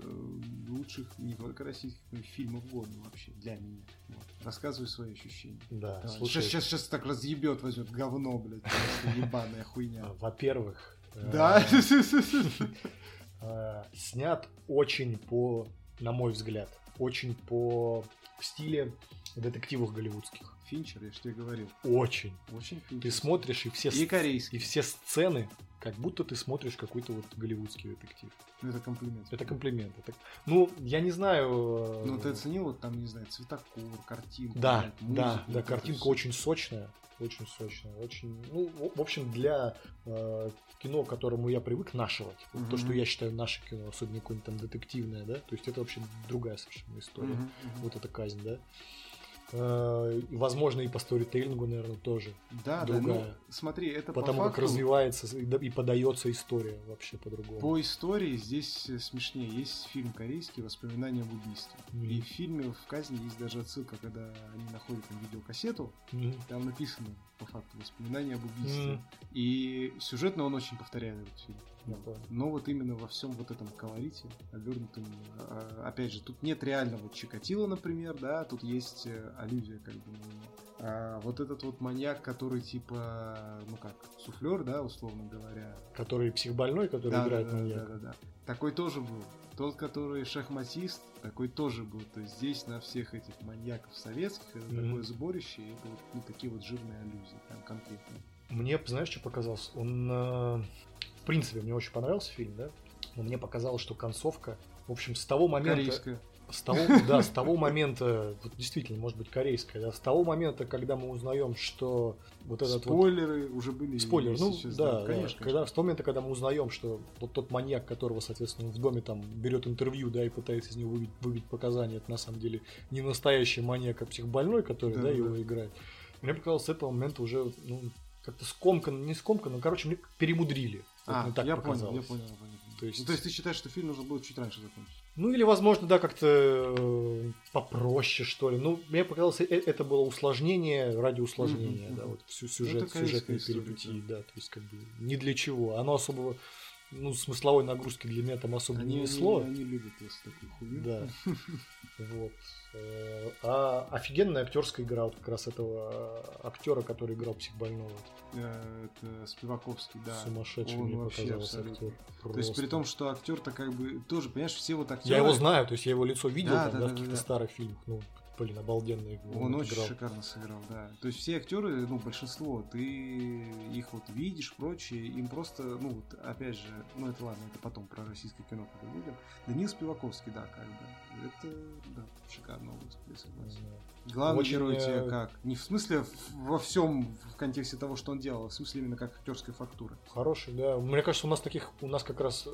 лучших не только российских, но и фильмов года вообще для меня. Вот. Рассказывай свои ощущения. Да, Давай. слушай, Сейчас, сейчас, сейчас так разъебет, возьмет говно, блядь, просто ебаная хуйня. [LAUGHS] во-первых, э, Да. [LAUGHS] э, снят очень по, на мой взгляд, очень по в стиле детективов голливудских. Финчер, я же тебе говорил. Очень. Очень Финчер. Ты смотришь и все, И корейский. и все сцены, как будто ты смотришь какой-то вот голливудский детектив. Ну, это комплимент. Это комплимент. Это- Ну, я не знаю. э, Ну, ты оценил, вот там, не знаю, цветокор, картинку. Да, блядь, да, музыку, да, это картинка очень сочная, очень сочная, очень, ну, в- общем, для э, кино, к которому я привык, нашего, типа, то, Мгм. что я считаю наше кино, особенно какое-нибудь там детективное, да, то есть это вообще другая совершенно история, мгм. вот эта казнь, да. Э, возможно, и по сторителлингу, наверное, тоже, Да, да, другая. ну, смотри, это потому по как факту, развивается и, да- подается история вообще по-другому. По истории здесь э, смешнее. Есть фильм корейский «Воспоминания об убийстве». Мгм. И в фильме в казни есть даже отсылка, когда они находят там видеокассету, Мгм. там написано по факту «Воспоминания об убийстве». Мгм. И сюжетно он очень повторяет этот фильм. Понял. Но вот именно во всем вот этом колорите, обернутом, а, опять же, тут нет реального Чикатила, например, да, тут есть э, аллюзия как бы него. А вот этот вот маньяк, который типа, ну как, суфлер, да, условно говоря. Который психбольной, который да, играет да, маньяка. да, да, да. Такой тоже был. Тот, который шахматист, такой тоже был. То есть здесь на всех этих маньяков советских это Мгм. такое сборище, и это вот ну, такие вот жирные аллюзии, прям конкретные. Мне, знаешь, что показалось? Он, э, принципе, мне очень понравился фильм, да? Но мне показалось, что концовка, в общем, с того момента... Корейская. С того, да, с того момента, вот действительно, может быть, корейская, да, с того момента, когда мы узнаем, что вот этот вот Спойлеры уже были. Спойлер, если ну сейчас, да, да, конечно. когда, с того момента, когда мы узнаем, что вот тот маньяк, которого, соответственно, в доме там берет интервью, да, и пытается из него выбить, выбить показания, это на самом деле не настоящий маньяк, а психбольной, который, да, Да, да, его играет. Мне показалось, с этого момента уже, ну, как-то скомканно, не скомканно, короче, мне перемудрили. Вот А, мне так я показалось. понял, я понял, я понял. То есть- Ну, то есть ты считаешь, что фильм нужно было чуть раньше закончить? Ну или, возможно, да, как-то э, попроще, что ли. Ну, мне показалось, э- это было усложнение ради усложнения, Мгм, да, вот всю сюжет, сюжетные перипетии, да, то есть как бы ни для чего. Оно особого, ну, смысловой нагрузки для меня там особо Они, не они, несло. они любят просто такую хуйню. Да. [LAUGHS] Вот. Э, А офигенная актерская игра вот как раз этого актера, который играл психбольного. Э, Это Спиваковский, да. Сумасшедший Он мне вообще показался актер. То есть при том, что актер-то как бы тоже, понимаешь, все вот актеры. Я его знаю, то есть я его лицо видел Да, там, да, да, в каких-то да. старых фильмах. Ну, блин, обалденный. Он очень играл. шикарно сыграл, да. То есть все актеры, ну, большинство, ты их вот видишь, прочее, им просто, ну, вот, опять же, ну, это ладно, это потом про российское кино когда будем. Данил Спиваковский, да, как бы. Это, да, шикарно я согласен. Главный Очень, герой тебе э, как? Не в смысле во всем в контексте того, что он делал, а в смысле именно как актерская фактура. Хороший, да. Мне кажется, у нас таких, у нас как раз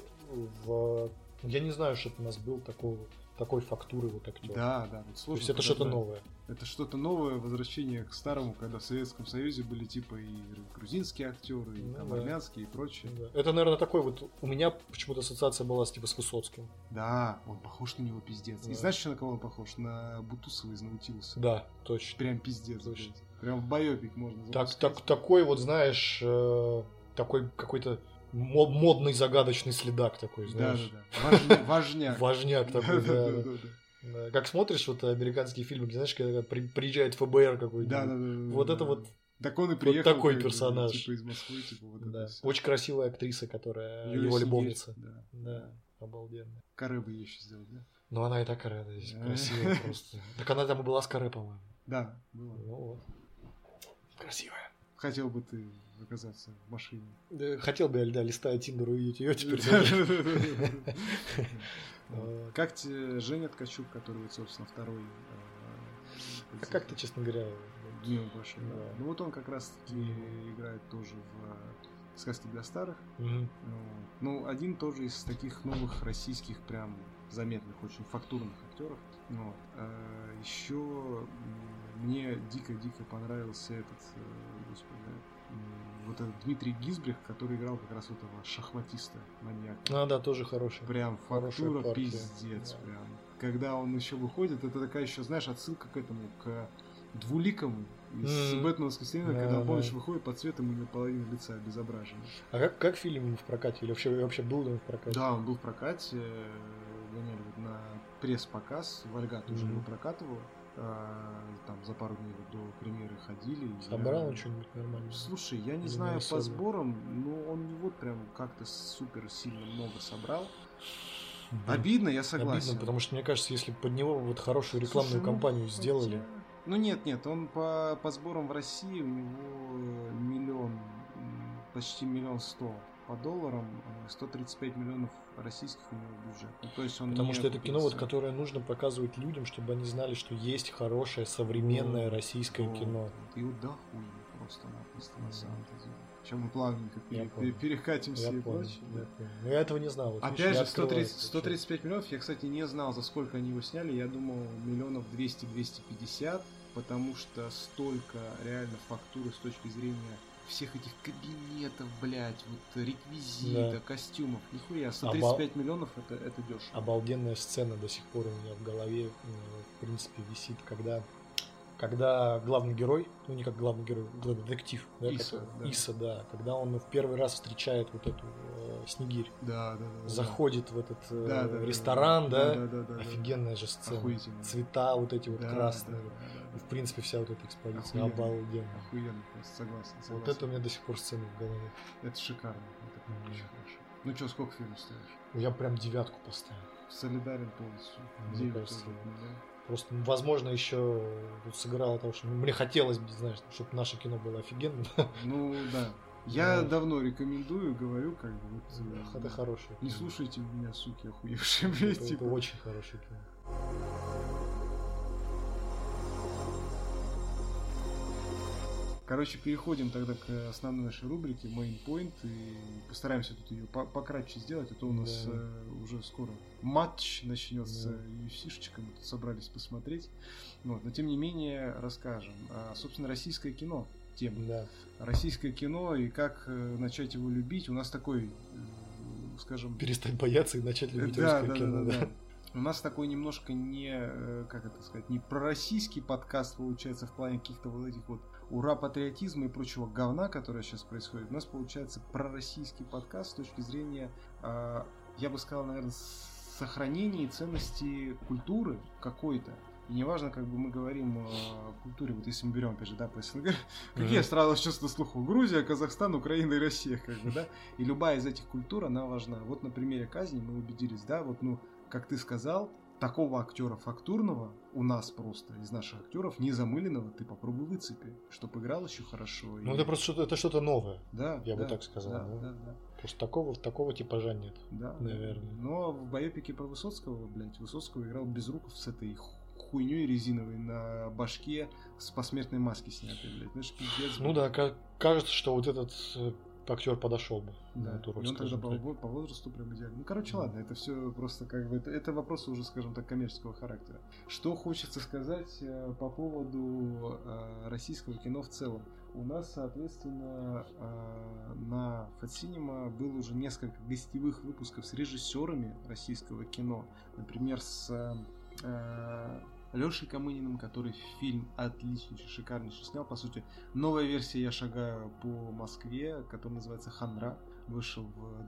в... Я не знаю, что у нас был такого, такой фактуры вот актер. Да, да, вот То сложно есть это что-то новое. Это что-то новое, возвращение к старому, когда в Советском Союзе были типа и грузинские актеры, и Ну там да. армянские и прочее. Да. Это, наверное, такой вот... У меня почему-то ассоциация была с, типа с Высоцким. Да, он похож на него пиздец. Да. И знаешь, на кого он похож? На Бутусова из Наутилуса. Да, точно. Прям пиздец. Точно. блядь. Прям в байопик можно Так, запускать. так, такой вот, знаешь, э, такой какой-то модный загадочный следак такой, знаешь. да, да. Важня- [LAUGHS] Важняк. Важняк такой, да, Как смотришь вот американские фильмы, где, знаешь, когда при- приезжает ФБР какой-то. Да, да, да, Вот это вот, Так он и приехал. такой как бы, персонаж. Типа из Москвы, типа вот да. Очень красивая актриса, которая Юлия его любовница. Да. Да, обалденно. Каре бы ей еще сделать, да? Ну она и так рада здесь, Да. красивая [LAUGHS] просто. Так она там и была с каре, по-моему. Да, было. Ну вот. Красивая. Хотел бы ты оказаться в машине. Да, Хотел бы я, да, листая Тиндер, увидеть ее теперь. Вот. [LAUGHS] Как тебе Женя Ткачук, который, собственно, второй... э, А как ты, честно говоря, Днем большой, да. Ну вот он как раз таки играет тоже в сказке для старых. Вот. Ну, один тоже из таких новых российских прям заметных, очень фактурных актеров. Вот. еще мне дико-дико понравился этот, э, вот этот Дмитрий Гизбрех, который играл как раз вот этого шахматиста, маньяка. А, да, тоже хороший. Прям фактура партия, пиздец, да. прям. Когда он еще выходит, это такая еще, знаешь, отсылка к этому, к двуликому из. Бэтмена воскресенья, Да, когда да. помнишь, выходит по цвету ему половина лица обезображена. А как, как фильм в прокате? Или вообще, вообще был он в прокате? Да, он был в прокате, э, гоняли вот на пресс-показ, Вольга тоже Мгм. его прокатывал. А, Там за пару дней до премьеры ходили. Собрал я- он что-нибудь нормально? Слушай, я не Или знаю не по особо? сборам, но он не вот прям как-то супер сильно много собрал. Блин, Обидно, я согласен. Обидно, потому что, мне кажется, если под него вот хорошую рекламную Слушай, ну, кампанию сделали, хотя- Ну нет, нет, он по, по сборам в России у него миллион, почти миллион сто по долларам, э, 135 миллионов российских у него бюджет. Ну, то есть он потому что это кино, вот, которое нужно показывать людям, чтобы они знали, что есть хорошее современное Вот, российское вот, кино. И вот да хуй просто-напросто на Мгм. самом-то деле. Сейчас мы плавненько пере- понял. перекатимся Я и понял, прочее. я да. понял. Но я этого не знал. Вот, Опять же, открываю 130, это всё. 135 миллионов, я, кстати, не знал, за сколько они его сняли. Я думал, миллионов 200-250, потому что столько реально фактуры с точки зрения всех этих кабинетов, блядь, вот реквизита, Да. костюмов. Нихуя, 135 миллионов это, это дешево. Обалденная сцена до сих пор у меня в голове, э, в принципе, висит, когда когда главный герой, ну не как главный герой, главный детектив, да, Иса, который- да. Иса, да, когда он в первый раз встречает вот эту э, Снегирь, Да, да, да. заходит в этот э, Да, да, да, ресторан, да, да, да, да, да. офигенная же сцена, Охуительно. цвета вот эти вот Да, красные, да, да, и в принципе вся вот эта экспозиция Охуенно. обалденная. Охуенно, просто согласен. Вот согласен. это у меня до сих пор сцена в голове. Это шикарно. Это прям Мгм. очень хорошо. Ну что, сколько фильм ставишь? Я прям девятку поставил. Солидарен полностью. Мне Девять кажется, тоже, да. Просто, ну, возможно, еще сыграло того, что мне хотелось бы, знаешь, чтобы наше кино было офигенным. [LAUGHS] Ну да. Я Да. давно рекомендую, говорю, как бы вот, э, Это хорошее. Не слушайте меня, суки, охуевшие, блядь, Это, типа. это очень хорошее кино. Короче, переходим тогда к основной нашей рубрике Main Point и постараемся тут ее по- пократче сделать, а то у нас Да. э, уже скоро матч начнется Да. UFC-шечка, мы тут собрались посмотреть. Вот, но тем не менее расскажем. А, собственно, российское кино тема. Да. Российское кино и как э, начать его любить. У нас такой, э, скажем, Перестать бояться и начать любить да, русское да, кино. да, да. да. У нас такой немножко не, э, как это сказать, не пророссийский подкаст получается в плане каких-то вот этих вот ура патриотизма и прочего говна, которое сейчас происходит. У нас получается пророссийский подкаст с точки зрения, э, я бы сказал, наверное, сохранения ценности культуры какой-то. И неважно, как бы мы говорим о культуре, вот если мы берем, опять же, да, по СНГ, [LAUGHS] какие страны сейчас на слуху? Грузия, Казахстан, Украина и Россия, как бы, да? И любая из этих культур, она важна. Вот на примере казни мы убедились, да, вот, ну, как ты сказал, такого актера фактурного у нас просто, из наших актеров, незамыленного, ты попробуй выцепи, чтобы играл еще хорошо. и- Ну это просто что-то, это что-то новое. да, я бы да, так сказал, Да, да. да, да. Просто такого, такого типажа нет. Да, Наверное. Но в боепике про Высоцкого, блядь, Высоцкого играл Безруков с этой ху- хуйней резиновой на башке с посмертной маски снятой, блядь. Ну, это ж пиздец. Ну да, ка- кажется, что вот этот э, актер подошел бы Да, на эту роль, и он тогда по, по возрасту прям идеально. Ну, короче, Да. ладно, это все просто как бы... Это, это вопросы уже, скажем так, коммерческого характера. Что хочется сказать э, по поводу э, российского кино в целом. У нас, соответственно, э, на Фатсинема было уже несколько гостевых выпусков с режиссерами российского кино. Например, с э, Лешей Камыниным, который фильм отличнейший, шикарнейший снял. По сути, новая версия «Я шагаю по Москве», которая называется «Ханра», вышел в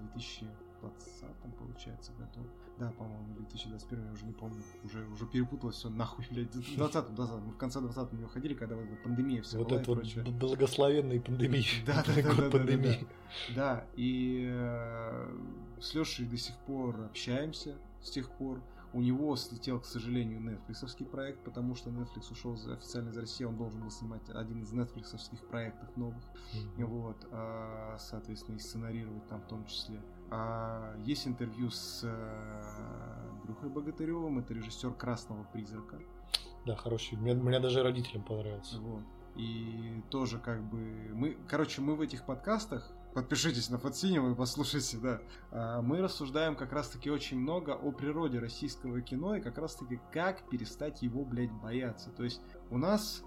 2020, получается, году. Да, по-моему, 2021, я уже не помню. Уже, уже перепуталось все нахуй, блядь. В 20 20 Мы в конце 20 него ходили, когда вот пандемия вся Вот это и вот прочее. б- благословенной пандемии. [LAUGHS] [LAUGHS] Да, да, да, Год да, да, пандемии. Да, и э, с Лешей до сих пор общаемся с тех пор. У него слетел, к сожалению, нетфликсовский проект, потому что Netflix ушел за- официально из России, он должен был снимать один из нетфликсовских проектов новых. Мгм. Вот, а, соответственно, и сценарировать там в том числе. А, есть интервью с э, Андрюхой Богатыревым, это режиссер Красного призрака. Да, хороший. Мне, мне даже родителям понравился. Вот. И тоже как бы мы, короче, мы в этих подкастах, подпишитесь на Фатсинева и послушайте, да, а, мы рассуждаем как раз-таки очень много о природе российского кино и как раз-таки как перестать его, блядь, бояться. То есть у нас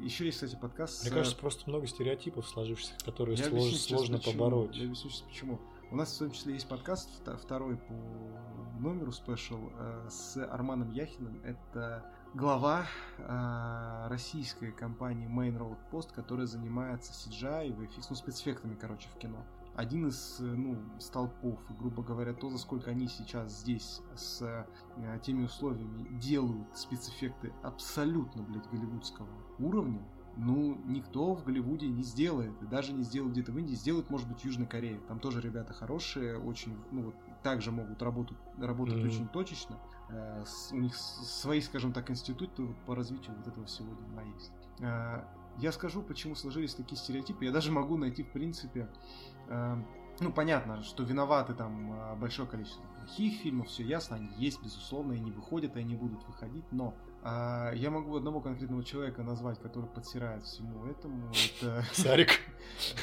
еще есть, кстати, подкаст Мне с- кажется, просто много стереотипов сложившихся, которые Я слож- сложно почему. побороть. Я объясню сейчас почему. У нас в том числе есть подкаст второй по номеру спешл э, с Арманом Яхиным. Это глава э, российской компании Main Road Post, которая занимается CGI и VFX, ну, спецэффектами, короче, в кино. Один из, э, ну, столпов, грубо говоря, то, за сколько они сейчас здесь с э, теми условиями делают спецэффекты абсолютно, блядь, голливудского уровня, ну, никто в Голливуде не сделает, и даже не сделает где-то в Индии, сделает, может быть, в Южной Корее. Там тоже ребята хорошие, очень, ну, вот, также могут работать, работать Мгм. очень точечно. Э, у них свои, скажем так, институты по развитию вот этого всего дела есть. Э, я скажу, почему сложились такие стереотипы. Я даже могу найти, в принципе, э, ну, понятно, что виноваты там большое количество плохих фильмов, все ясно, они есть, безусловно, и не выходят, и они будут выходить, но а, я могу одного конкретного человека назвать, который подсирает всему этому. Это, [LAUGHS] Сарик.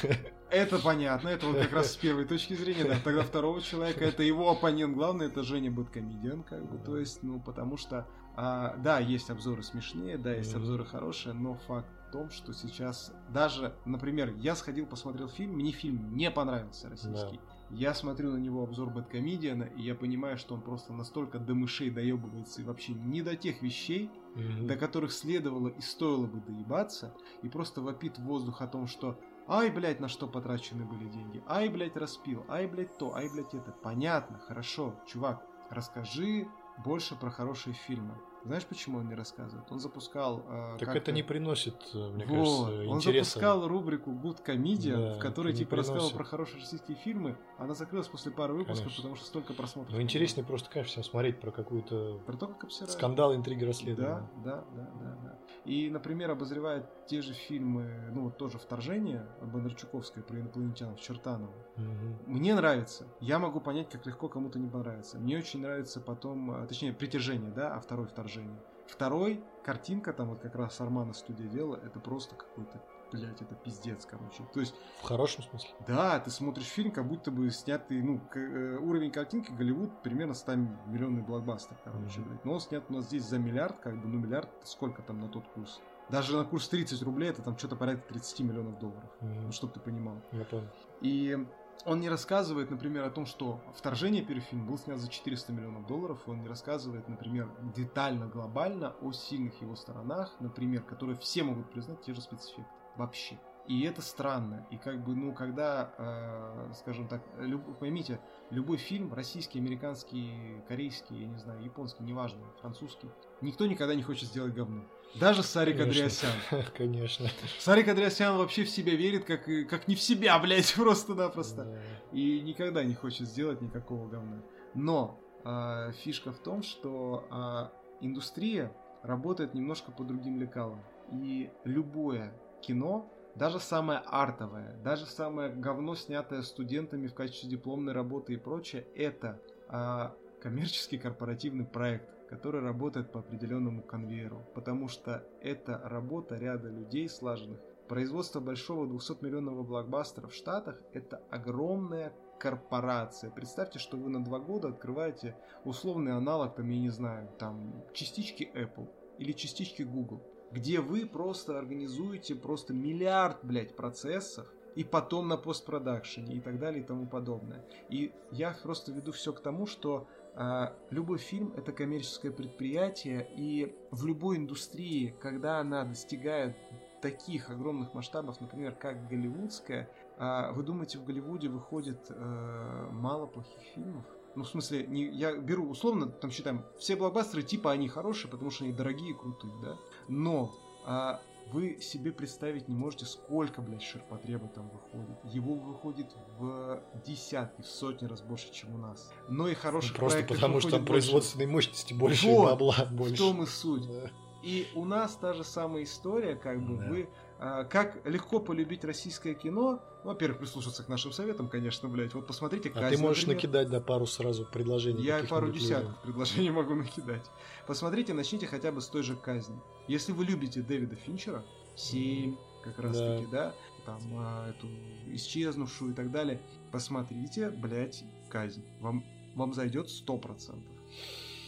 [LAUGHS] это понятно, это вот как раз с первой точки зрения, да. Тогда второго человека, это его оппонент главный, это Женя Бэткомедиан, как бы, то есть, ну, потому что, а, да, есть обзоры смешнее, да, есть обзоры хорошие, но факт в том, что сейчас даже, например, я сходил, посмотрел фильм, мне фильм не понравился российский. Да. Я смотрю на него обзор Бэткомедиана, и я понимаю, что он просто настолько до мышей доебывается и вообще не до тех вещей, mm-hmm. до которых следовало и стоило бы доебаться, и просто вопит в воздух о том, что Ай, блядь, на что потрачены были деньги. Ай, блядь, распил. Ай, блядь, то. Ай, блядь, это. Понятно, хорошо. Чувак, расскажи больше про хорошие фильмы. Знаешь, почему он не рассказывает? Он запускал... Э, так это не приносит, э, мне вот. кажется, Он запускал рубрику Good Comedian, да, в которой типа рассказывал про хорошие российские фильмы. Она закрылась после пары выпусков, конечно. потому что столько просмотров. Ну, интереснее просто, конечно, смотреть про какую-то... Про то, как обсирают. Скандал, интриги, расследования. Да, да, да, да, да. И, например, обозревает те же фильмы, ну, вот тоже «Вторжение» Бондарчуковское про инопланетянов Чертанова. Угу. Мне нравится. Я могу понять, как легко кому-то не понравится. Мне очень нравится потом, а, точнее, «Притяжение», да, а второе «Вторжение». Второй, картинка, там вот как раз Армана студия делала, это просто какой-то блять, это пиздец, короче. То есть... В хорошем смысле? Да, ты смотришь фильм, как будто бы снятый, ну, к, э, уровень картинки Голливуд примерно 100 миллионный блокбастер, короче, mm-hmm. блядь. Но он снят у нас здесь за миллиард, как бы, ну, миллиард, сколько там на тот курс? Даже на курс 30 рублей это там что-то порядка 30 миллионов долларов. Mm-hmm. Ну, чтобы ты понимал. Я понял. И он не рассказывает, например, о том, что вторжение первый фильм был снят за 400 миллионов долларов. Он не рассказывает, например, детально, глобально о сильных его сторонах, например, которые все могут признать те же спецэффекты. Вообще. И это странно. И как бы, ну, когда, э, скажем так, люб, поймите, любой фильм, российский, американский, корейский, я не знаю, японский, неважно, французский, никто никогда не хочет сделать говно. Даже Сарик Андреасян. [LAUGHS] Конечно. Сарик Андреасян вообще в себя верит, как, как не в себя, [LAUGHS] блядь, просто-напросто. Да. И никогда не хочет сделать никакого говна. Но э, фишка в том, что э, индустрия работает немножко по другим лекалам. И любое кино, даже самое артовое, даже самое говно, снятое студентами в качестве дипломной работы и прочее, это э, коммерческий корпоративный проект который работает по определенному конвейеру, потому что это работа ряда людей слаженных. Производство большого 200-миллионного блокбастера в Штатах – это огромная корпорация. Представьте, что вы на два года открываете условный аналог, там, я не знаю, там, частички Apple или частички Google, где вы просто организуете просто миллиард, блядь, процессов, и потом на постпродакшене и так далее и тому подобное. И я просто веду все к тому, что а, любой фильм это коммерческое предприятие, и в любой индустрии, когда она достигает таких огромных масштабов, например, как голливудская, а, вы думаете, в Голливуде выходит э, мало плохих фильмов? Ну, в смысле, не, я беру условно, там считаем, все блокбастеры типа они хорошие, потому что они дорогие и крутые, да? Но а, вы себе представить не можете, сколько, блядь, ширпотреба там выходит. Его выходит в десятки, в сотни раз больше, чем у нас. Но и хороших ну, Просто потому, что там производственной мощности больше вот, и бабла больше. в том и суть. Да. И у нас та же самая история, как бы да. вы как легко полюбить российское кино. Ну, во-первых, прислушаться к нашим советам, конечно, блядь. Вот посмотрите А ты можешь например. накидать, да, пару сразу предложений. Я пару десятков людям. предложений могу накидать. Посмотрите, начните хотя бы с той же казни. Если вы любите Дэвида Финчера, 7, как раз да. таки, да, там, а, эту исчезнувшую и так далее, посмотрите, блядь, казнь. Вам, вам зайдет сто процентов.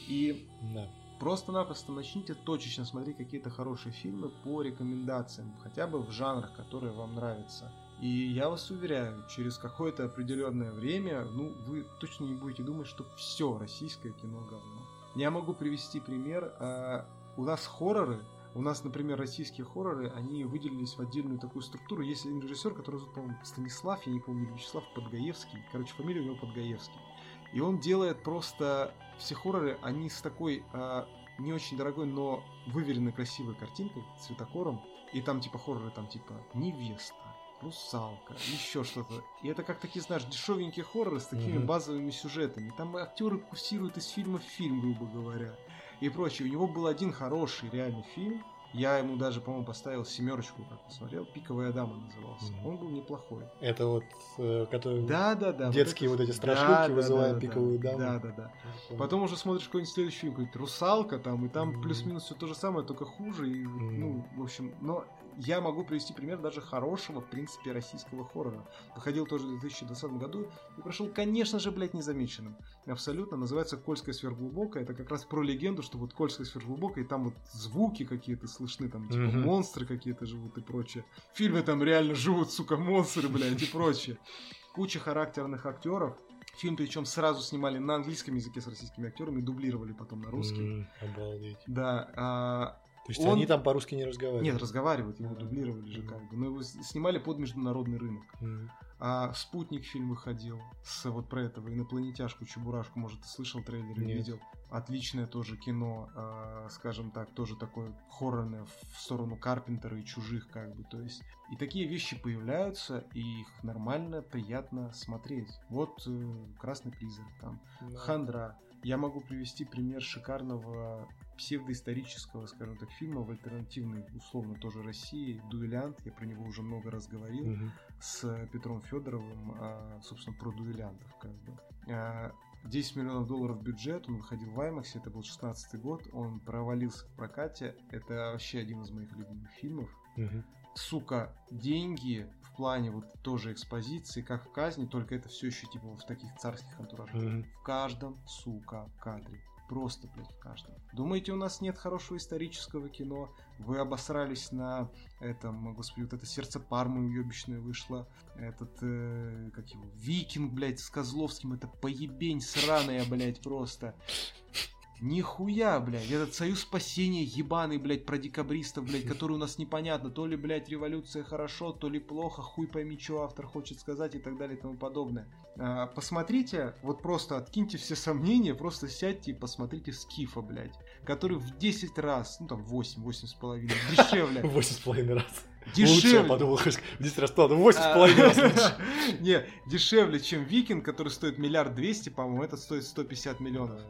И да. Просто-напросто начните точечно смотреть какие-то хорошие фильмы по рекомендациям, хотя бы в жанрах, которые вам нравятся. И я вас уверяю, через какое-то определенное время, ну, вы точно не будете думать, что все российское кино говно. Я могу привести пример. А, у нас хорроры, у нас, например, российские хорроры, они выделились в отдельную такую структуру. Есть один режиссер, который зовут, по-моему, Станислав, я не помню, Вячеслав Подгаевский. Короче, фамилия у него Подгаевский. И он делает просто все хорроры, они с такой э, не очень дорогой, но выверенной красивой картинкой, цветокором. И там типа хорроры, там типа невеста, русалка, еще что-то. И это как такие, знаешь, дешевенькие хорроры с такими mm-hmm. базовыми сюжетами. Там актеры курсируют из фильма в фильм, грубо говоря. И прочее. У него был один хороший реальный фильм, я ему даже, по-моему, поставил семерочку, как посмотрел. Пиковая дама назывался. Mm-hmm. Он был неплохой. Это вот, э, который да, да, да, детские вот, это... вот эти страшилки да, вызывают да, пиковую да, даму. Да, да, да. Потом уже смотришь какой-нибудь следующий фильм, какой-нибудь русалка там, и там mm-hmm. плюс-минус все то же самое, только хуже. И, mm-hmm. Ну, в общем, но я могу привести пример даже хорошего, в принципе, российского хоррора. Выходил тоже в 2020 году и прошел, конечно же, блядь, незамеченным. Абсолютно. Называется «Кольская сверхглубокая». Это как раз про легенду, что вот Кольская сверхглубокая, и там вот звуки какие-то слышны, там типа Мгм. монстры какие-то живут и прочее. В фильме там реально живут, сука, монстры, блядь, и прочее. Куча характерных актеров. Фильм причем сразу снимали на английском языке с российскими актерами, дублировали потом на русский. М, Обалдеть. Да, а, То есть Он- они там по-русски не разговаривают? нет, разговаривают, его дублировали же как бы, но его снимали под международный рынок. А «Спутник» фильм выходил с вот про этого инопланетяшку Чебурашку, может, ты слышал трейлер или видел? Отличное тоже кино, а, скажем так, тоже такое хоррорное в сторону Карпентера и чужих, как бы, то есть. И такие вещи появляются, и их нормально, приятно смотреть. Вот э, «Красный призрак», там, Да. «Хандра». Я могу привести пример шикарного псевдоисторического, скажем так, фильма в альтернативной, условно, тоже России, «Дуэлянт», я про него уже много раз говорил Мгм. с Петром Федоровым, а, собственно, про дуэлянтов, как бы. А, 10 миллионов долларов бюджет, он выходил в IMAX, это был 16 год, он провалился в прокате, это вообще один из моих любимых фильмов. Мгм. Сука, деньги в плане вот тоже экспозиции, как в казни, только это все еще типа в таких царских антуражах. Мгм. В каждом, сука, кадре. Просто, блядь, в каждом. Думаете, у нас нет хорошего исторического кино? Вы обосрались на этом, господи, вот это сердце Пармы уебищное вышло. Этот, э, как его, Викинг, блядь, с Козловским. Это поебень сраная, блядь, просто. Нихуя, блядь, этот союз спасения ебаный, блядь, про декабристов, блядь, [LAUGHS] который у нас непонятно, то ли, блядь, революция хорошо, то ли плохо, хуй пойми, что автор хочет сказать и так далее и тому подобное. А, посмотрите, вот просто откиньте все сомнения, просто сядьте и посмотрите Скифа, блядь, который в 10 раз, ну там 8, 8 с половиной, [LAUGHS] дешевле. Восемь с половиной раз. Лучше, Дешевле. я подумал, в 10 раз ладно, восемь с А, половиной раз [LAUGHS] лучше. Не, дешевле, чем Викинг, который стоит миллиард двести, по-моему, этот стоит 150 миллионов.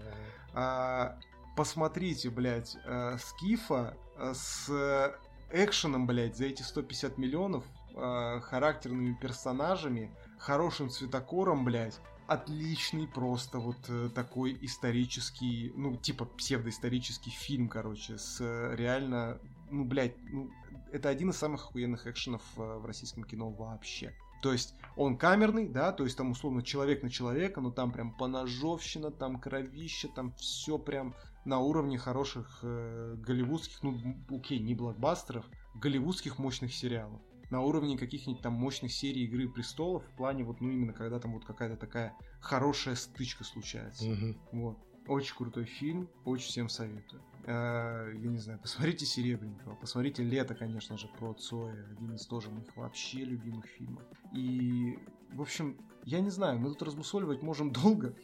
А, посмотрите, блядь, э, Скифа э, с экшеном, блядь, за эти 150 миллионов, э, характерными персонажами, хорошим цветокором, блядь, отличный просто вот такой исторический, ну, типа псевдоисторический фильм, короче, с реально, ну, блядь, ну, это один из самых охуенных экшенов в российском кино вообще. То есть он камерный, да, то есть там условно человек на человека, но там прям поножовщина, там кровище, там все прям на уровне хороших э, голливудских, ну, окей, не блокбастеров, голливудских мощных сериалов. На уровне каких-нибудь там мощных серий Игры престолов, в плане вот, ну, именно когда там вот какая-то такая хорошая стычка случается. Мгм. Вот. Очень крутой фильм, очень всем советую. Э, Я не знаю, посмотрите Серебренникова, посмотрите Лето, конечно же, про Цоя, один из тоже моих вообще любимых фильмов. И, в общем, я не знаю, мы тут размусоливать можем [LAUGHS] долго,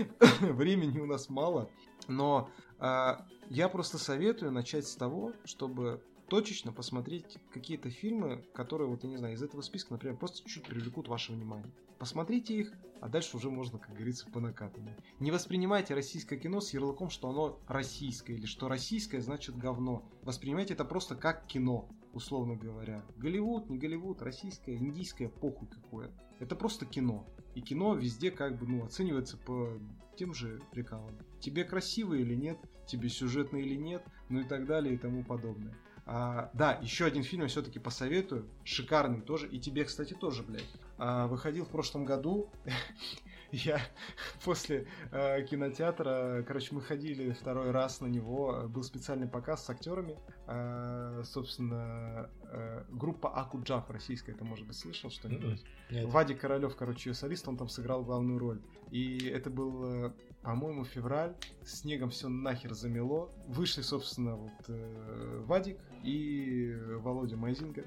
[LAUGHS] времени у нас мало, но э, я просто советую начать с того, чтобы точечно посмотреть какие-то фильмы, которые, вот, я не знаю, из этого списка, например, просто чуть-чуть привлекут ваше внимание. Посмотрите их, а дальше уже можно, как говорится, по накатанной. Не воспринимайте российское кино с ярлыком, что оно российское, или что российское значит говно. Воспринимайте это просто как кино, условно говоря. Голливуд, не Голливуд, российское, индийское, похуй какое. Это просто кино. И кино везде как бы, ну, оценивается по тем же приколам. Тебе красиво или нет, тебе сюжетно или нет, ну и так далее и тому подобное. А, да, еще один фильм я все-таки посоветую. Шикарный тоже. И тебе, кстати, тоже, блядь. А, выходил в прошлом году. [LAUGHS] Я [LAUGHS] после э, кинотеатра, короче, мы ходили второй раз на него. Был специальный показ с актерами. А, собственно, э, группа Акуджав российская, ты, может быть, слышал что-нибудь? Нет. Вадик Королев, короче, ее солист, он там сыграл главную роль. И это был, э, по-моему, февраль. Снегом все нахер замело. Вышли, собственно, вот э, Вадик и Володя Майзинга, э,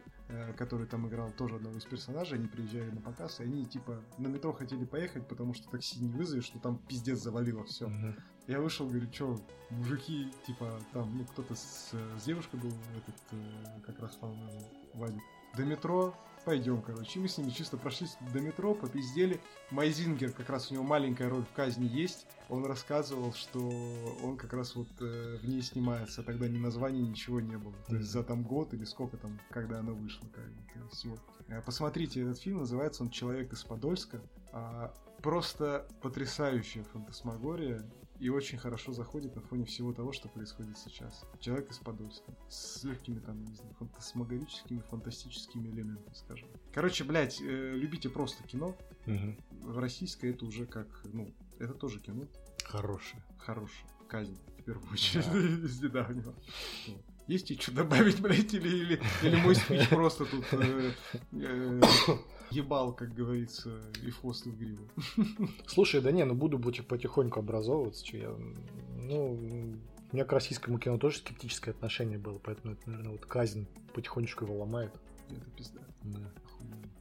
который там играл тоже одного из персонажей. Они приезжали на показ, и они, типа, на метро хотели поехать, потому что такси не вызовешь, что там пиздец завалило все. Мгм. Я вышел, говорю, что, мужики, типа, там, ну, кто-то с, с девушкой был, этот, э, как раз, по-моему, Вадик. До метро, пойдем, короче. И мы с ними чисто прошлись до метро, попиздели. Майзингер, как раз у него маленькая роль в казни есть. Он рассказывал, что он как раз вот э, в ней снимается. Тогда ни названия, ничего не было. То есть за там год или сколько там, когда она вышла. Как бы. То есть, вот. Э, Посмотрите этот фильм, называется он «Человек из Подольска». А, Просто потрясающая фантасмагория. И очень хорошо заходит на фоне всего того, что происходит сейчас. Человек из Подольска. С легкими там, не знаю, фантасмагорическими, фантастическими элементами, скажем. Короче, блядь, э, любите просто кино. Мгм. Российское это уже как, ну, это тоже кино. Хорошее. Хорошее. Казнь, в первую очередь, [LAUGHS] из недавнего. Вот. Есть что добавить, [LAUGHS] блядь, или, или, или мой спич просто тут э, э, [COUGHS] ебал, как говорится, и хвост, и в гриву. Слушай, да не, ну буду потих- потихоньку образовываться. чё я, ну, у меня к российскому кино тоже скептическое отношение было, поэтому это, наверное, вот казнь потихонечку его ломает. Это пизда. Да.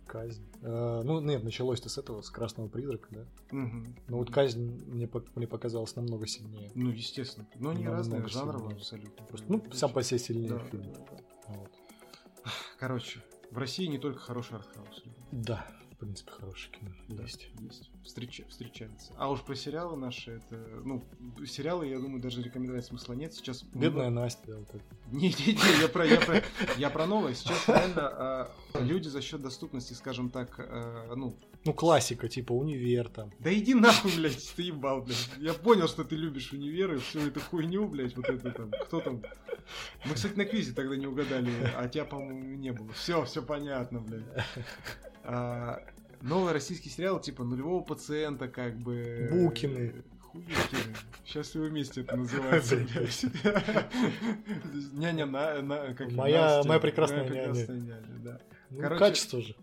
Казнь. Э, ну, нет, началось-то с этого, с красного призрака, да. Мгм. Но вот казнь мне, мне показалась намного сильнее. Ну, естественно. Но Намного разные, жанровые абсолютно. Просто, ну, сам по себе сильнее Да, фильм. да, да. Вот. Короче, в России не только хороший артхаус. Да, в принципе, хорошее кино Да, есть. Есть. Встреча- встречается. А уж про сериалы наши, это... Ну, сериалы, я думаю, даже рекомендовать смысла нет. Сейчас... Бедная Настя, да, вот так. Не-не-не, я про, я, про, я про новое. Сейчас реально а, люди за счет доступности, скажем так, а, ну... Ну, классика, типа универ там. Да иди нахуй, блядь, ты ебал, блядь. Я понял, что ты любишь универы, всю эту хуйню, блядь, вот это там. Кто там? Мы, кстати, на квизе тогда не угадали, а тебя, по-моему, не было. Все, все понятно, блядь. А, новый российский сериал, типа нулевого пациента, как бы. Букины. Хуюкины. Счастливы вместе это называется, [LAUGHS] блядь. Няня на, на как Моя- моя прекрасная Моя няня. прекрасная няня, да. Ну, Короче- качество же.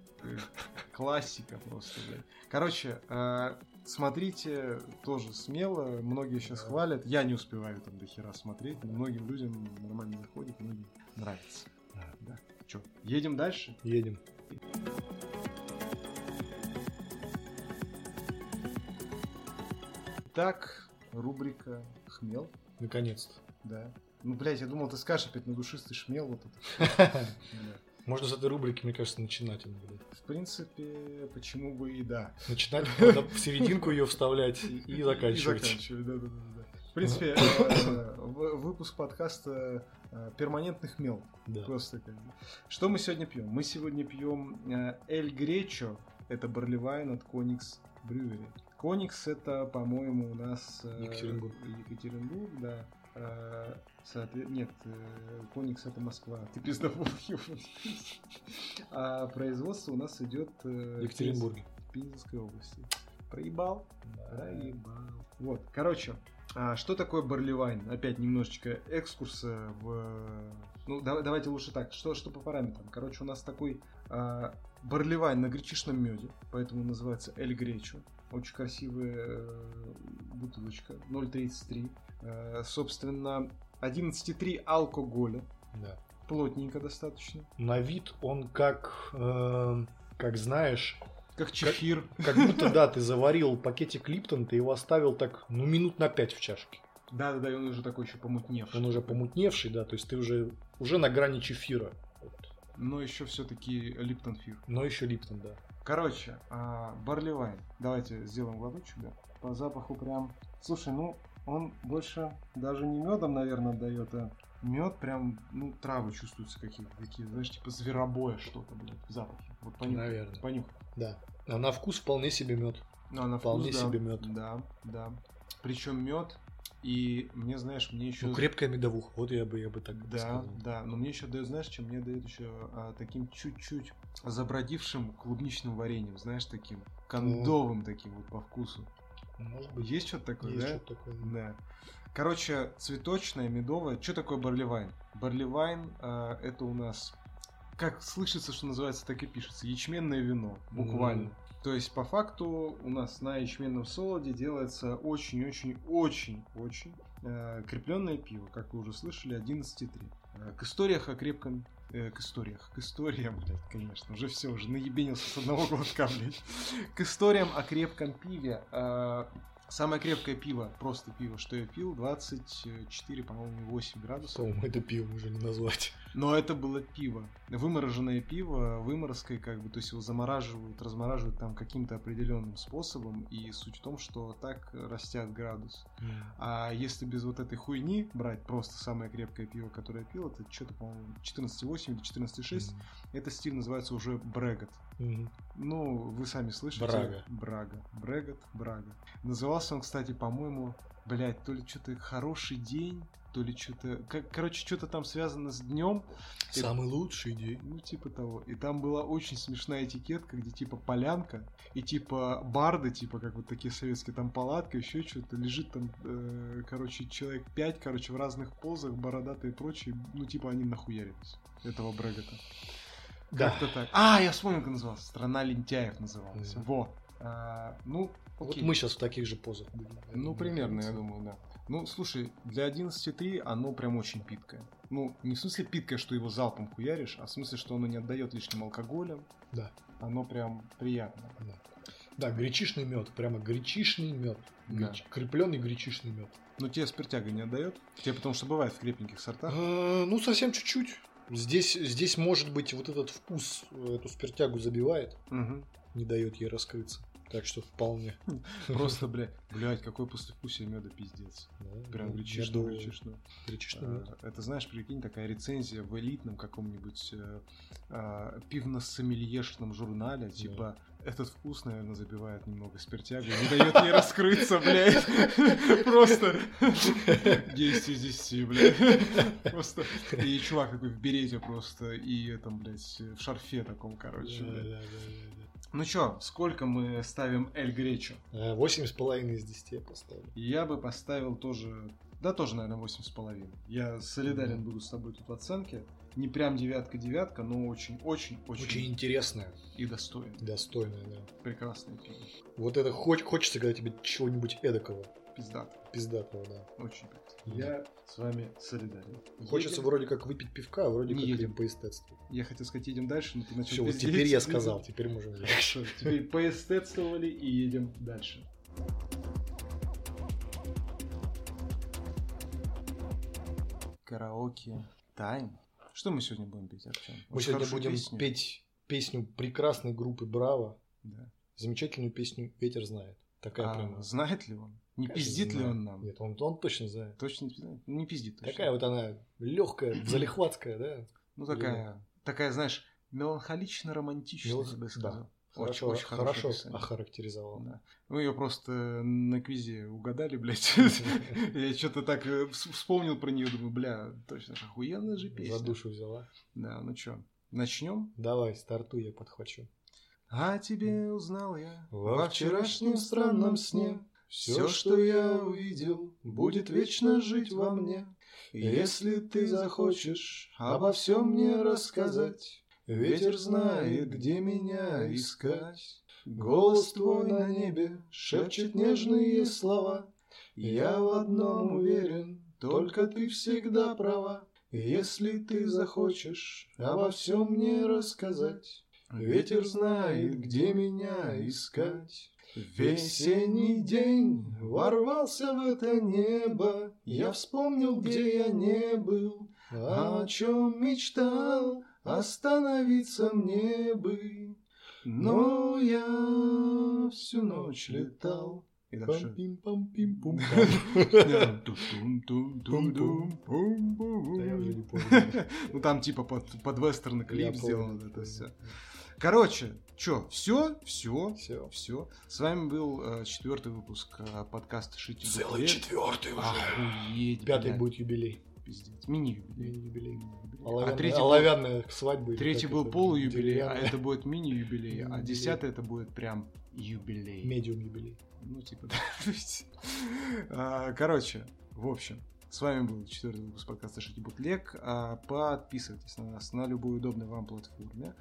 Классика просто, блядь. Короче, э, смотрите тоже смело. Многие сейчас хвалят. Я не успеваю там до хера смотреть. но Многим людям нормально заходит, многим нравится. Да. Че, едем дальше? Едем. Так, рубрика «Хмел». Наконец-то. Да. Ну, блядь, я думал, ты скажешь опять надушистый шмел. Вот это. [LAUGHS] Можно с этой рубрики, мне кажется, начинать. иногда. В принципе, почему бы и да. Начинать, [LAUGHS] надо в серединку ее вставлять и, и И заканчивать. заканчивать, да, да, да. В принципе, э, выпуск подкаста э, «Перманентный хмел». Да. Просто как бы. Что мы сегодня пьем? Мы сегодня пьем э, Эль Гречо. Это Барливайн от Коникс Брювери. Коникс это, по-моему, у нас... Екатеринбург. Екатеринбург, да. Нет, э, Коникс это Москва. Ты пиздобол. А производство у нас идет... э, В Екатеринбурге. в Пензенской области. Проебал? Проебал. Вот, короче, а что такое барливайн? Опять немножечко экскурса в... Ну, да- давайте лучше так. Что, что по параметрам? Короче, у нас такой а, барливайн на гречишном меде, поэтому называется Эль Гречо. Очень красивая э, бутылочка, 0,33. Э, собственно, 11,3 алкоголя. Да. Плотненько достаточно. На вид он как, э, как знаешь, Как чефир. как будто, да, ты заварил пакетик Липтон, ты его оставил так, ну, минут на пять в чашке. Да-да-да, и он уже такой еще помутневший. Он уже помутневший, да, то есть ты уже, уже на грани чефира. Но еще все-таки Липтон Фир. Но еще Липтон, да. Короче, а, барливайн. Давайте сделаем глоточек, да. По запаху прям... Слушай, ну, он больше даже не медом, наверное, дает, а мед прям, ну, травы чувствуются какие-то такие, знаешь, типа зверобоя что-то, блядь, в запахе. Вот понюхай. Наверное. Понюхай. Да. А на вкус вполне себе мед. Ну, а на Вполне вкус, да. себе мед. Да, да. Причем мед, и мне, знаешь, мне еще... Ну, крепкая медовуха, вот я бы, я бы так Да, сказал. да, но мне еще дает, знаешь, чем мне дает еще а, таким чуть-чуть забродившим клубничным вареньем, знаешь, таким кондовым таким вот по вкусу. Может быть, Есть что-то такое, есть да? что-то такое. Да. Короче, цветочное, медовое. Что такое барливайн? Барливайн а, это у нас, как слышится, что называется, так и пишется, ячменное вино, буквально. Мгм. То есть, по факту, у нас на ячменном солоде делается очень-очень-очень-очень э, крепленное пиво, как вы уже слышали, 11,3. Э, к историях о крепком... э, к историях, к историям, блядь, конечно, уже все, уже наебенился с одного глотка, блядь. К историям о крепком пиве. э, самое крепкое пиво, просто пиво, что я пил, 24, по-моему, 8 градусов. По-моему, это пиво уже не назвать. Но это было пиво. Вымороженное пиво, выморозкой, как бы, то есть его замораживают, размораживают там каким-то определенным способом. И суть в том, что так растят градус. А если без вот этой хуйни брать просто самое крепкое пиво, которое я пил, это что-то, по-моему, 14,8 или 14,6. Это стиль называется уже брегот. Мгм. Ну, вы сами слышите. Брага. Брага. Брегот, Брага. Назывался Назывался он, кстати, по-моему, блядь, то ли что-то хороший день, то ли что-то... Короче, что-то там связано с днем. И- Самый лучший день. Ну, типа того. И там была очень смешная этикетка, где типа полянка, и типа барды, типа как вот такие советские, там палатка, еще что-то, лежит там, э, короче, человек 5, короче, в разных позах, бородатые и прочие, ну, типа они нахуярились этого Брэггета. Да. Как-то так. А, я вспомнил, как назывался. Страна лентяев называлась. Во. А, ну, Вот окей. мы сейчас в таких же позах будем. Ну, примерно, я думаю, да. Ну, слушай, для 11.3 оно прям очень питкое. Ну, не в смысле питкое, что его залпом хуяришь, а в смысле, что оно не отдает лишним алкоголем. Да. Оно прям приятно. Да, гречишный мед, прямо гречишный мед. Да. Крепленный гречишный мед. Но тебе спиртяга не отдает? Тебе потому что бывает в крепеньких сортах. А, Ну, совсем чуть-чуть. Здесь, здесь, может быть, вот этот вкус э, эту спиртягу забивает, Мгм. не дает ей раскрыться. Так что вполне. [LAUGHS] Просто, бля, блядь, какой послевкусие меда пиздец. Да, Прям ну, медовый-. Гречишный мед. А, Это, знаешь, прикинь, такая рецензия в элитном каком-нибудь э, а, пивно-сомельешном журнале, типа, этот вкус, наверное, забивает немного спиртягу, не дает ей раскрыться, блядь. [LAUGHS] Просто 10 из 10, блядь. Просто. И чувак такой в берете просто, и этом, блядь, в шарфе таком, короче, блядь. Ну чё, сколько мы ставим Эль Гречо? А, Восемь с половиной из десяти я поставлю. Я бы поставил тоже, да тоже, наверное, восемь с половиной. Я солидарен Мгм. буду с тобой тут в оценке. Не прям девятка-девятка, но очень-очень-очень Очень интересная, и достойно. достойная, да. Прекрасное пиво. Вот это хоч- хочется, когда тебе чего-нибудь эдакого, Пиздато. пиздатого, да. Очень. Мгм. Я с вами солидарен. Хочется Едем? вроде как выпить пивка, а вроде Не как едем. поэстетствовать. Я хотел сказать, едем дальше, но ты начал Все, вот пиздеть. теперь я сказал, теперь можем. [LAUGHS] Хорошо, теперь поэстетствовали и едем дальше. Караоке тайм. Что мы сегодня будем петь, Артем? Мы сегодня будем песню. петь песню прекрасной группы Браво, Да. замечательную песню «Ветер знает». Такая А прям. знает ли он? Не пиздит ли он нам? Нет, он, он точно знает. Точно не пиздит? Точно. Такая вот она легкая, [CLEARS THROAT] залихватская, да? Ну такая, такая, знаешь, меланхолично-романтичная, Меланх- я бы да. сказал. Хорошо, очень хорошее хорошо охарактеризовал. Да. Мы ее просто на квизе угадали, блядь. [LAUGHS] Я что-то так э, вс- вспомнил про нее, думаю, бля, точно ж охуенная же песня. За душу взяла. Да, ну чё, начнем? Давай, стартуй, я подхвачу. А тебе узнал я Во вчерашнем странном сне Все, что я увидел, будет вечно жить во мне. Если ты захочешь обо всем мне рассказать, Ветер знает, где меня искать. Голос твой на небе шепчет нежные слова. Я в одном уверен, только ты всегда права. Если ты захочешь обо всем мне рассказать, Ветер знает, где меня искать. Весенний день ворвался в это небо, Я вспомнил, где я не был, о чем мечтал, остановиться мне бы. Но я всю ночь летал. И дальше. [LAUGHS] Ну там типа под, под вестерн клип сделан это все. Короче, чё, все, все, Всё. все. С вами был э, четвертый выпуск э, подкаста Шити Целый Буклет. четвертый уже. Охуеть, Пятый блядь. будет юбилей. Пиздец. Мини-юбилей. Мини-юбилей. А Оловянная, третий был, оловянная свадьба. или третий был полуюбилей, а это будет мини-юбилей, а десятый это будет прям юбилей. Медиум юбилей. Ну, типа, [LAUGHS] да. А, Короче, в общем, с вами был четвертый выпуск подкаста Шити Бутлег. А, Подписывайтесь на нас на любой удобной вам платформе.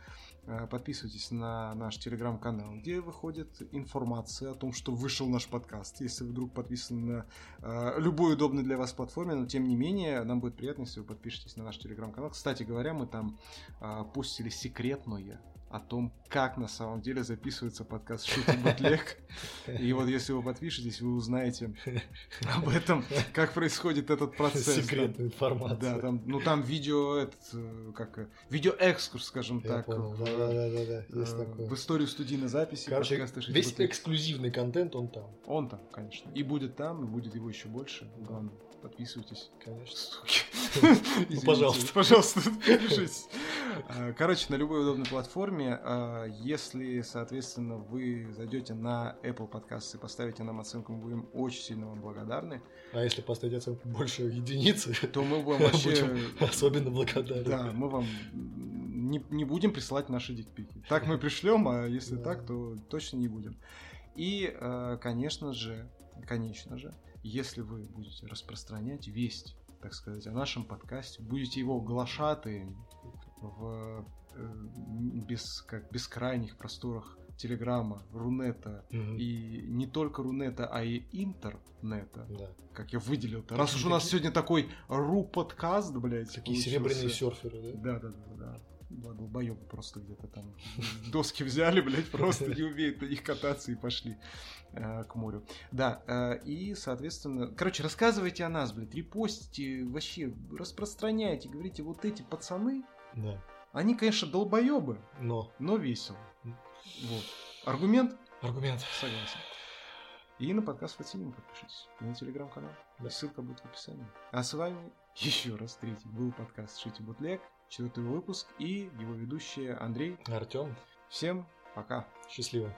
А, Подписывайтесь на наш телеграм-канал, где выходит информация о том, что вышел наш подкаст. Если вы вдруг подписаны на а, любой удобной для вас платформе, но тем не менее, нам будет приятно, если вы подпишетесь на наш телеграм-канал. Кстати говоря, мы там а, постили секретное о том, как на самом деле записывается подкаст Шути Бутлег. [LAUGHS] И вот если вы подпишетесь, вы узнаете об этом, как происходит этот процесс. Секретная информация. Да, там, ну там видео, этот, э, как, э, видеоэкскурс, скажем Я так, понял. в, Да, да, да, да. Есть э, такое. в историю студийной записи Короче, подкаста «Шити весь Бутлег». эксклюзивный контент он там, Он там, конечно. И будет там, и будет его еще больше. Главное, подписывайтесь. конечно. Суки. [LAUGHS] Ну, пожалуйста. Пожалуйста, [LAUGHS] подпишитесь. А, короче, на любой удобной платформе, а, если, соответственно, вы зайдете на Apple Podcast и поставите нам оценку, мы будем очень сильно вам благодарны. А если поставить оценку больше единицы, то мы [LAUGHS] будем вообще... особенно благодарны. Да, мы вам не, не будем присылать наши дикпики. Так мы пришлем, а если так, то точно не будем. И, а, конечно же, конечно же, если вы будете распространять весть так сказать, о нашем подкасте, будете его глашаты в э, без, как, бескрайних просторах Телеграма, Рунета mm и не только Рунета, а и Интернета, да. как я выделил-то. Раз уж у нас сегодня такой Ру-подкаст, блядь. Такие серебряные серферы, да? Да, да, да, да. Два долбоеба просто где-то там [LAUGHS] доски взяли, блядь, просто не умеют на них кататься и пошли э, к морю. Да, э, и, соответственно, короче, рассказывайте о нас, блядь, репостите, вообще распространяйте, говорите, вот эти пацаны, да. они, конечно, долбоебы, но, но весело. Вот. Аргумент? Аргумент. Согласен. И на подкаст Фатинин подпишитесь. На телеграм-канал. Да. Ссылка будет в описании. А с вами еще раз третий был подкаст Шити Бутлег четвертый выпуск и его ведущие Андрей. Артем. Всем пока. Счастливо.